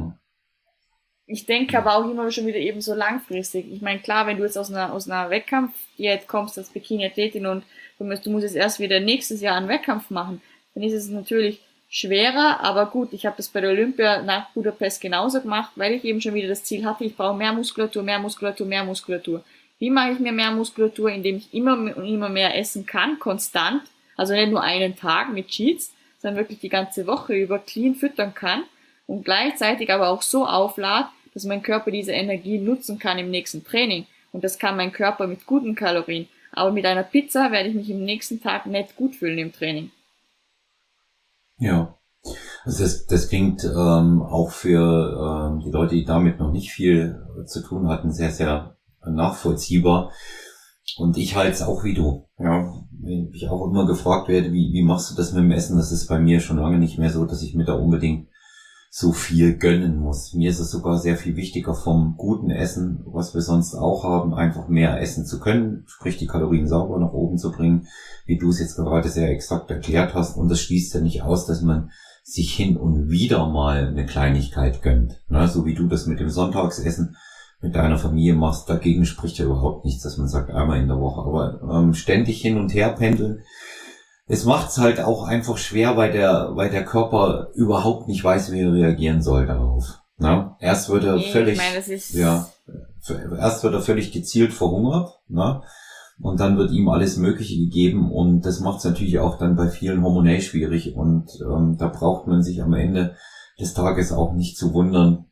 Ich denke aber auch immer schon wieder eben so langfristig. Ich meine, klar, wenn du jetzt aus einer, aus einer Wettkampf jetzt kommst als Bikini-Athletin und du musst, du musst jetzt erst wieder nächstes Jahr einen Wettkampf machen, dann ist es natürlich schwerer, aber gut, ich habe das bei der Olympia nach Budapest genauso gemacht, weil ich eben schon wieder das Ziel hatte, ich brauche mehr Muskulatur, mehr Muskulatur, mehr Muskulatur. Wie mache ich mir mehr Muskulatur, indem ich immer und immer mehr essen kann, konstant also nicht nur einen Tag mit Cheats, sondern wirklich die ganze Woche über clean füttern kann und gleichzeitig aber auch so aufladen, dass mein Körper diese Energie nutzen kann im nächsten Training. Und das kann mein Körper mit guten Kalorien. Aber mit einer Pizza werde ich mich im nächsten Tag nicht gut fühlen im Training. Ja. Also das, das klingt ähm, auch für ähm, die Leute, die damit noch nicht viel zu tun hatten, sehr, sehr nachvollziehbar. Und ich halte es auch wie du. Ja, wenn ich auch immer gefragt werde, wie, wie machst du das mit dem Essen? Das ist bei mir schon lange nicht mehr so, dass ich mir da unbedingt so viel gönnen muss. Mir ist es sogar sehr viel wichtiger vom guten Essen, was wir sonst auch haben, einfach mehr essen zu können, sprich die Kalorien sauber nach oben zu bringen, wie du es jetzt gerade sehr exakt erklärt hast. Und das schließt ja nicht aus, dass man sich hin und wieder mal eine Kleinigkeit gönnt. Ne? So wie du das mit dem Sonntagsessen mit deiner Familie machst, dagegen spricht ja überhaupt nichts, dass man sagt, einmal in der Woche. Aber ähm, ständig hin und her pendeln, es macht es halt auch einfach schwer, weil der, weil der Körper überhaupt nicht weiß, wie er reagieren soll darauf. Na? Erst wird er nee, völlig, meine, ja, erst wird er völlig gezielt verhungert, na? und dann wird ihm alles Mögliche gegeben und das macht es natürlich auch dann bei vielen hormonell schwierig und ähm, da braucht man sich am Ende des Tages auch nicht zu wundern,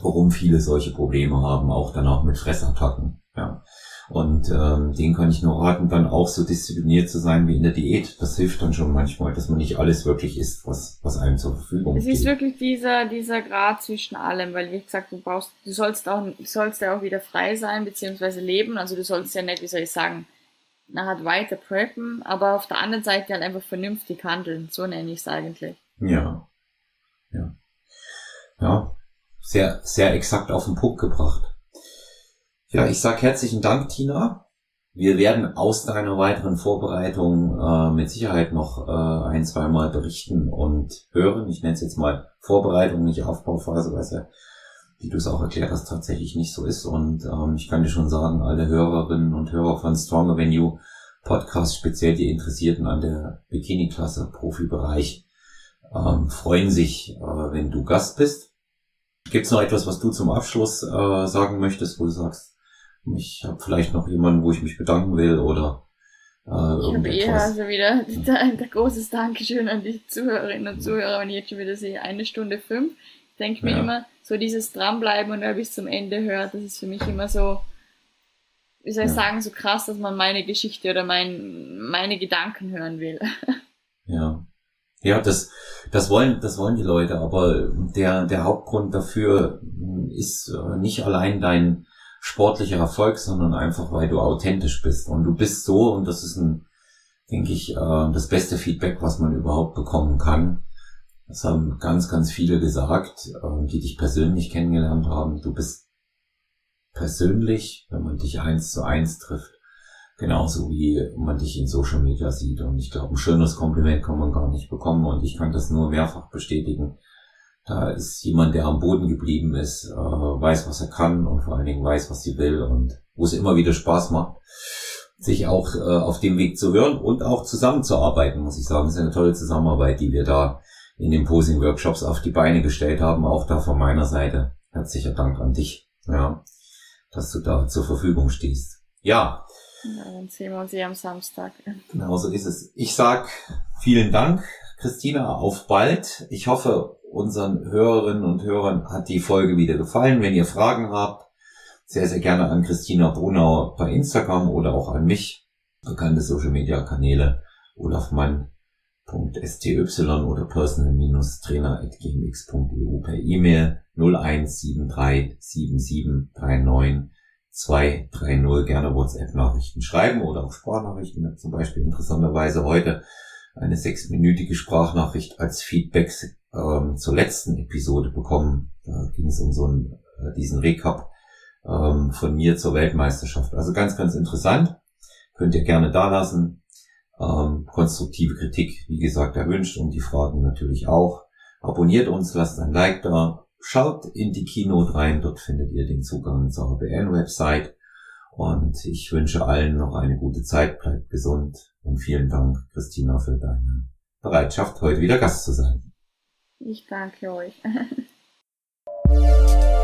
warum viele solche Probleme haben, auch danach mit Fressattacken. Ja. Und ähm, den kann ich nur raten, dann auch so diszipliniert zu sein wie in der Diät. Das hilft dann schon manchmal, dass man nicht alles wirklich isst, was, was einem zur Verfügung steht. Es ist wirklich dieser, dieser Grad zwischen allem, weil wie gesagt, du brauchst, du sollst auch, du sollst ja auch wieder frei sein, beziehungsweise leben. Also du sollst ja nicht, wie soll ich sagen, nachher weiter preppen, aber auf der anderen Seite halt einfach vernünftig handeln. So nenne ich es eigentlich. Ja. Ja. Ja. Sehr, sehr exakt auf den Punkt gebracht. Ja, ich sag herzlichen Dank, Tina. Wir werden aus deiner weiteren Vorbereitung äh, mit Sicherheit noch äh, ein, zwei Mal berichten und hören. Ich nenne es jetzt mal Vorbereitung, nicht Aufbauphase, weil es ja, wie du es auch erklärt hast, tatsächlich nicht so ist. Und ähm, ich kann dir schon sagen, alle Hörerinnen und Hörer von Stronger Venue Podcast, speziell die Interessierten an der Bikini-Klasse, Profibereich, ähm, freuen sich, äh, wenn du Gast bist. Gibt es noch etwas, was du zum Abschluss äh, sagen möchtest, wo du sagst, ich habe vielleicht noch jemanden, wo ich mich bedanken will oder äh, Ich habe eher also wieder ein, ein großes Dankeschön an die Zuhörerinnen und Zuhörer, wenn ich jetzt schon wieder sehe, eine Stunde fünf. Ich denke mir ja. immer, so dieses Dranbleiben und bis zum Ende hört, das ist für mich immer so, wie soll ich ja. sagen, so krass, dass man meine Geschichte oder mein, meine Gedanken hören will. Ja. Ja, das, das wollen, das wollen die Leute, aber der, der Hauptgrund dafür ist äh, nicht allein dein, sportlicher Erfolg, sondern einfach, weil du authentisch bist. Und du bist so, und das ist ein, denke ich, äh, das beste Feedback, was man überhaupt bekommen kann. Das haben ganz, ganz viele gesagt, äh, die dich persönlich kennengelernt haben. Du bist persönlich, wenn man dich eins zu eins trifft, genauso wie man dich in Social Media sieht. Und ich glaube, ein schönes Kompliment kann man gar nicht bekommen. Und ich kann das nur mehrfach bestätigen da ist jemand, der am Boden geblieben ist, äh, weiß, was er kann und vor allen Dingen weiß, was sie will und wo es immer wieder Spaß macht, sich auch äh, auf dem Weg zu hören und auch zusammenzuarbeiten, muss ich sagen. Es ist eine tolle Zusammenarbeit, die wir da in den Posing-Workshops auf die Beine gestellt haben. Auch da von meiner Seite herzlicher Dank an dich, ja, dass du da zur Verfügung stehst. Ja. ja dann sehen wir uns hier am Samstag. Genau so ist es. Ich sag vielen Dank, Christina, auf bald. Ich hoffe, unseren Hörerinnen und Hörern hat die Folge wieder gefallen. Wenn ihr Fragen habt, sehr, sehr gerne an Christina Brunau bei Instagram oder auch an mich. Bekannte Social Media Kanäle olafmann.sty oder personal-trainer.gmx.eu per E-Mail 01737739 gerne WhatsApp-Nachrichten schreiben oder auch Sprachnachrichten. Zum Beispiel interessanterweise heute eine sechsminütige Sprachnachricht als Feedback ähm, zur letzten Episode bekommen. Da ging es um so einen, äh, diesen Recap ähm, von mir zur Weltmeisterschaft. Also ganz, ganz interessant. Könnt ihr gerne da lassen. Ähm, konstruktive Kritik, wie gesagt, erwünscht und die Fragen natürlich auch. Abonniert uns, lasst ein Like da. Schaut in die Keynote rein, dort findet ihr den Zugang zur ABN-Website. Und ich wünsche allen noch eine gute Zeit, bleibt gesund und vielen Dank, Christina, für deine Bereitschaft, heute wieder Gast zu sein. Ich danke euch.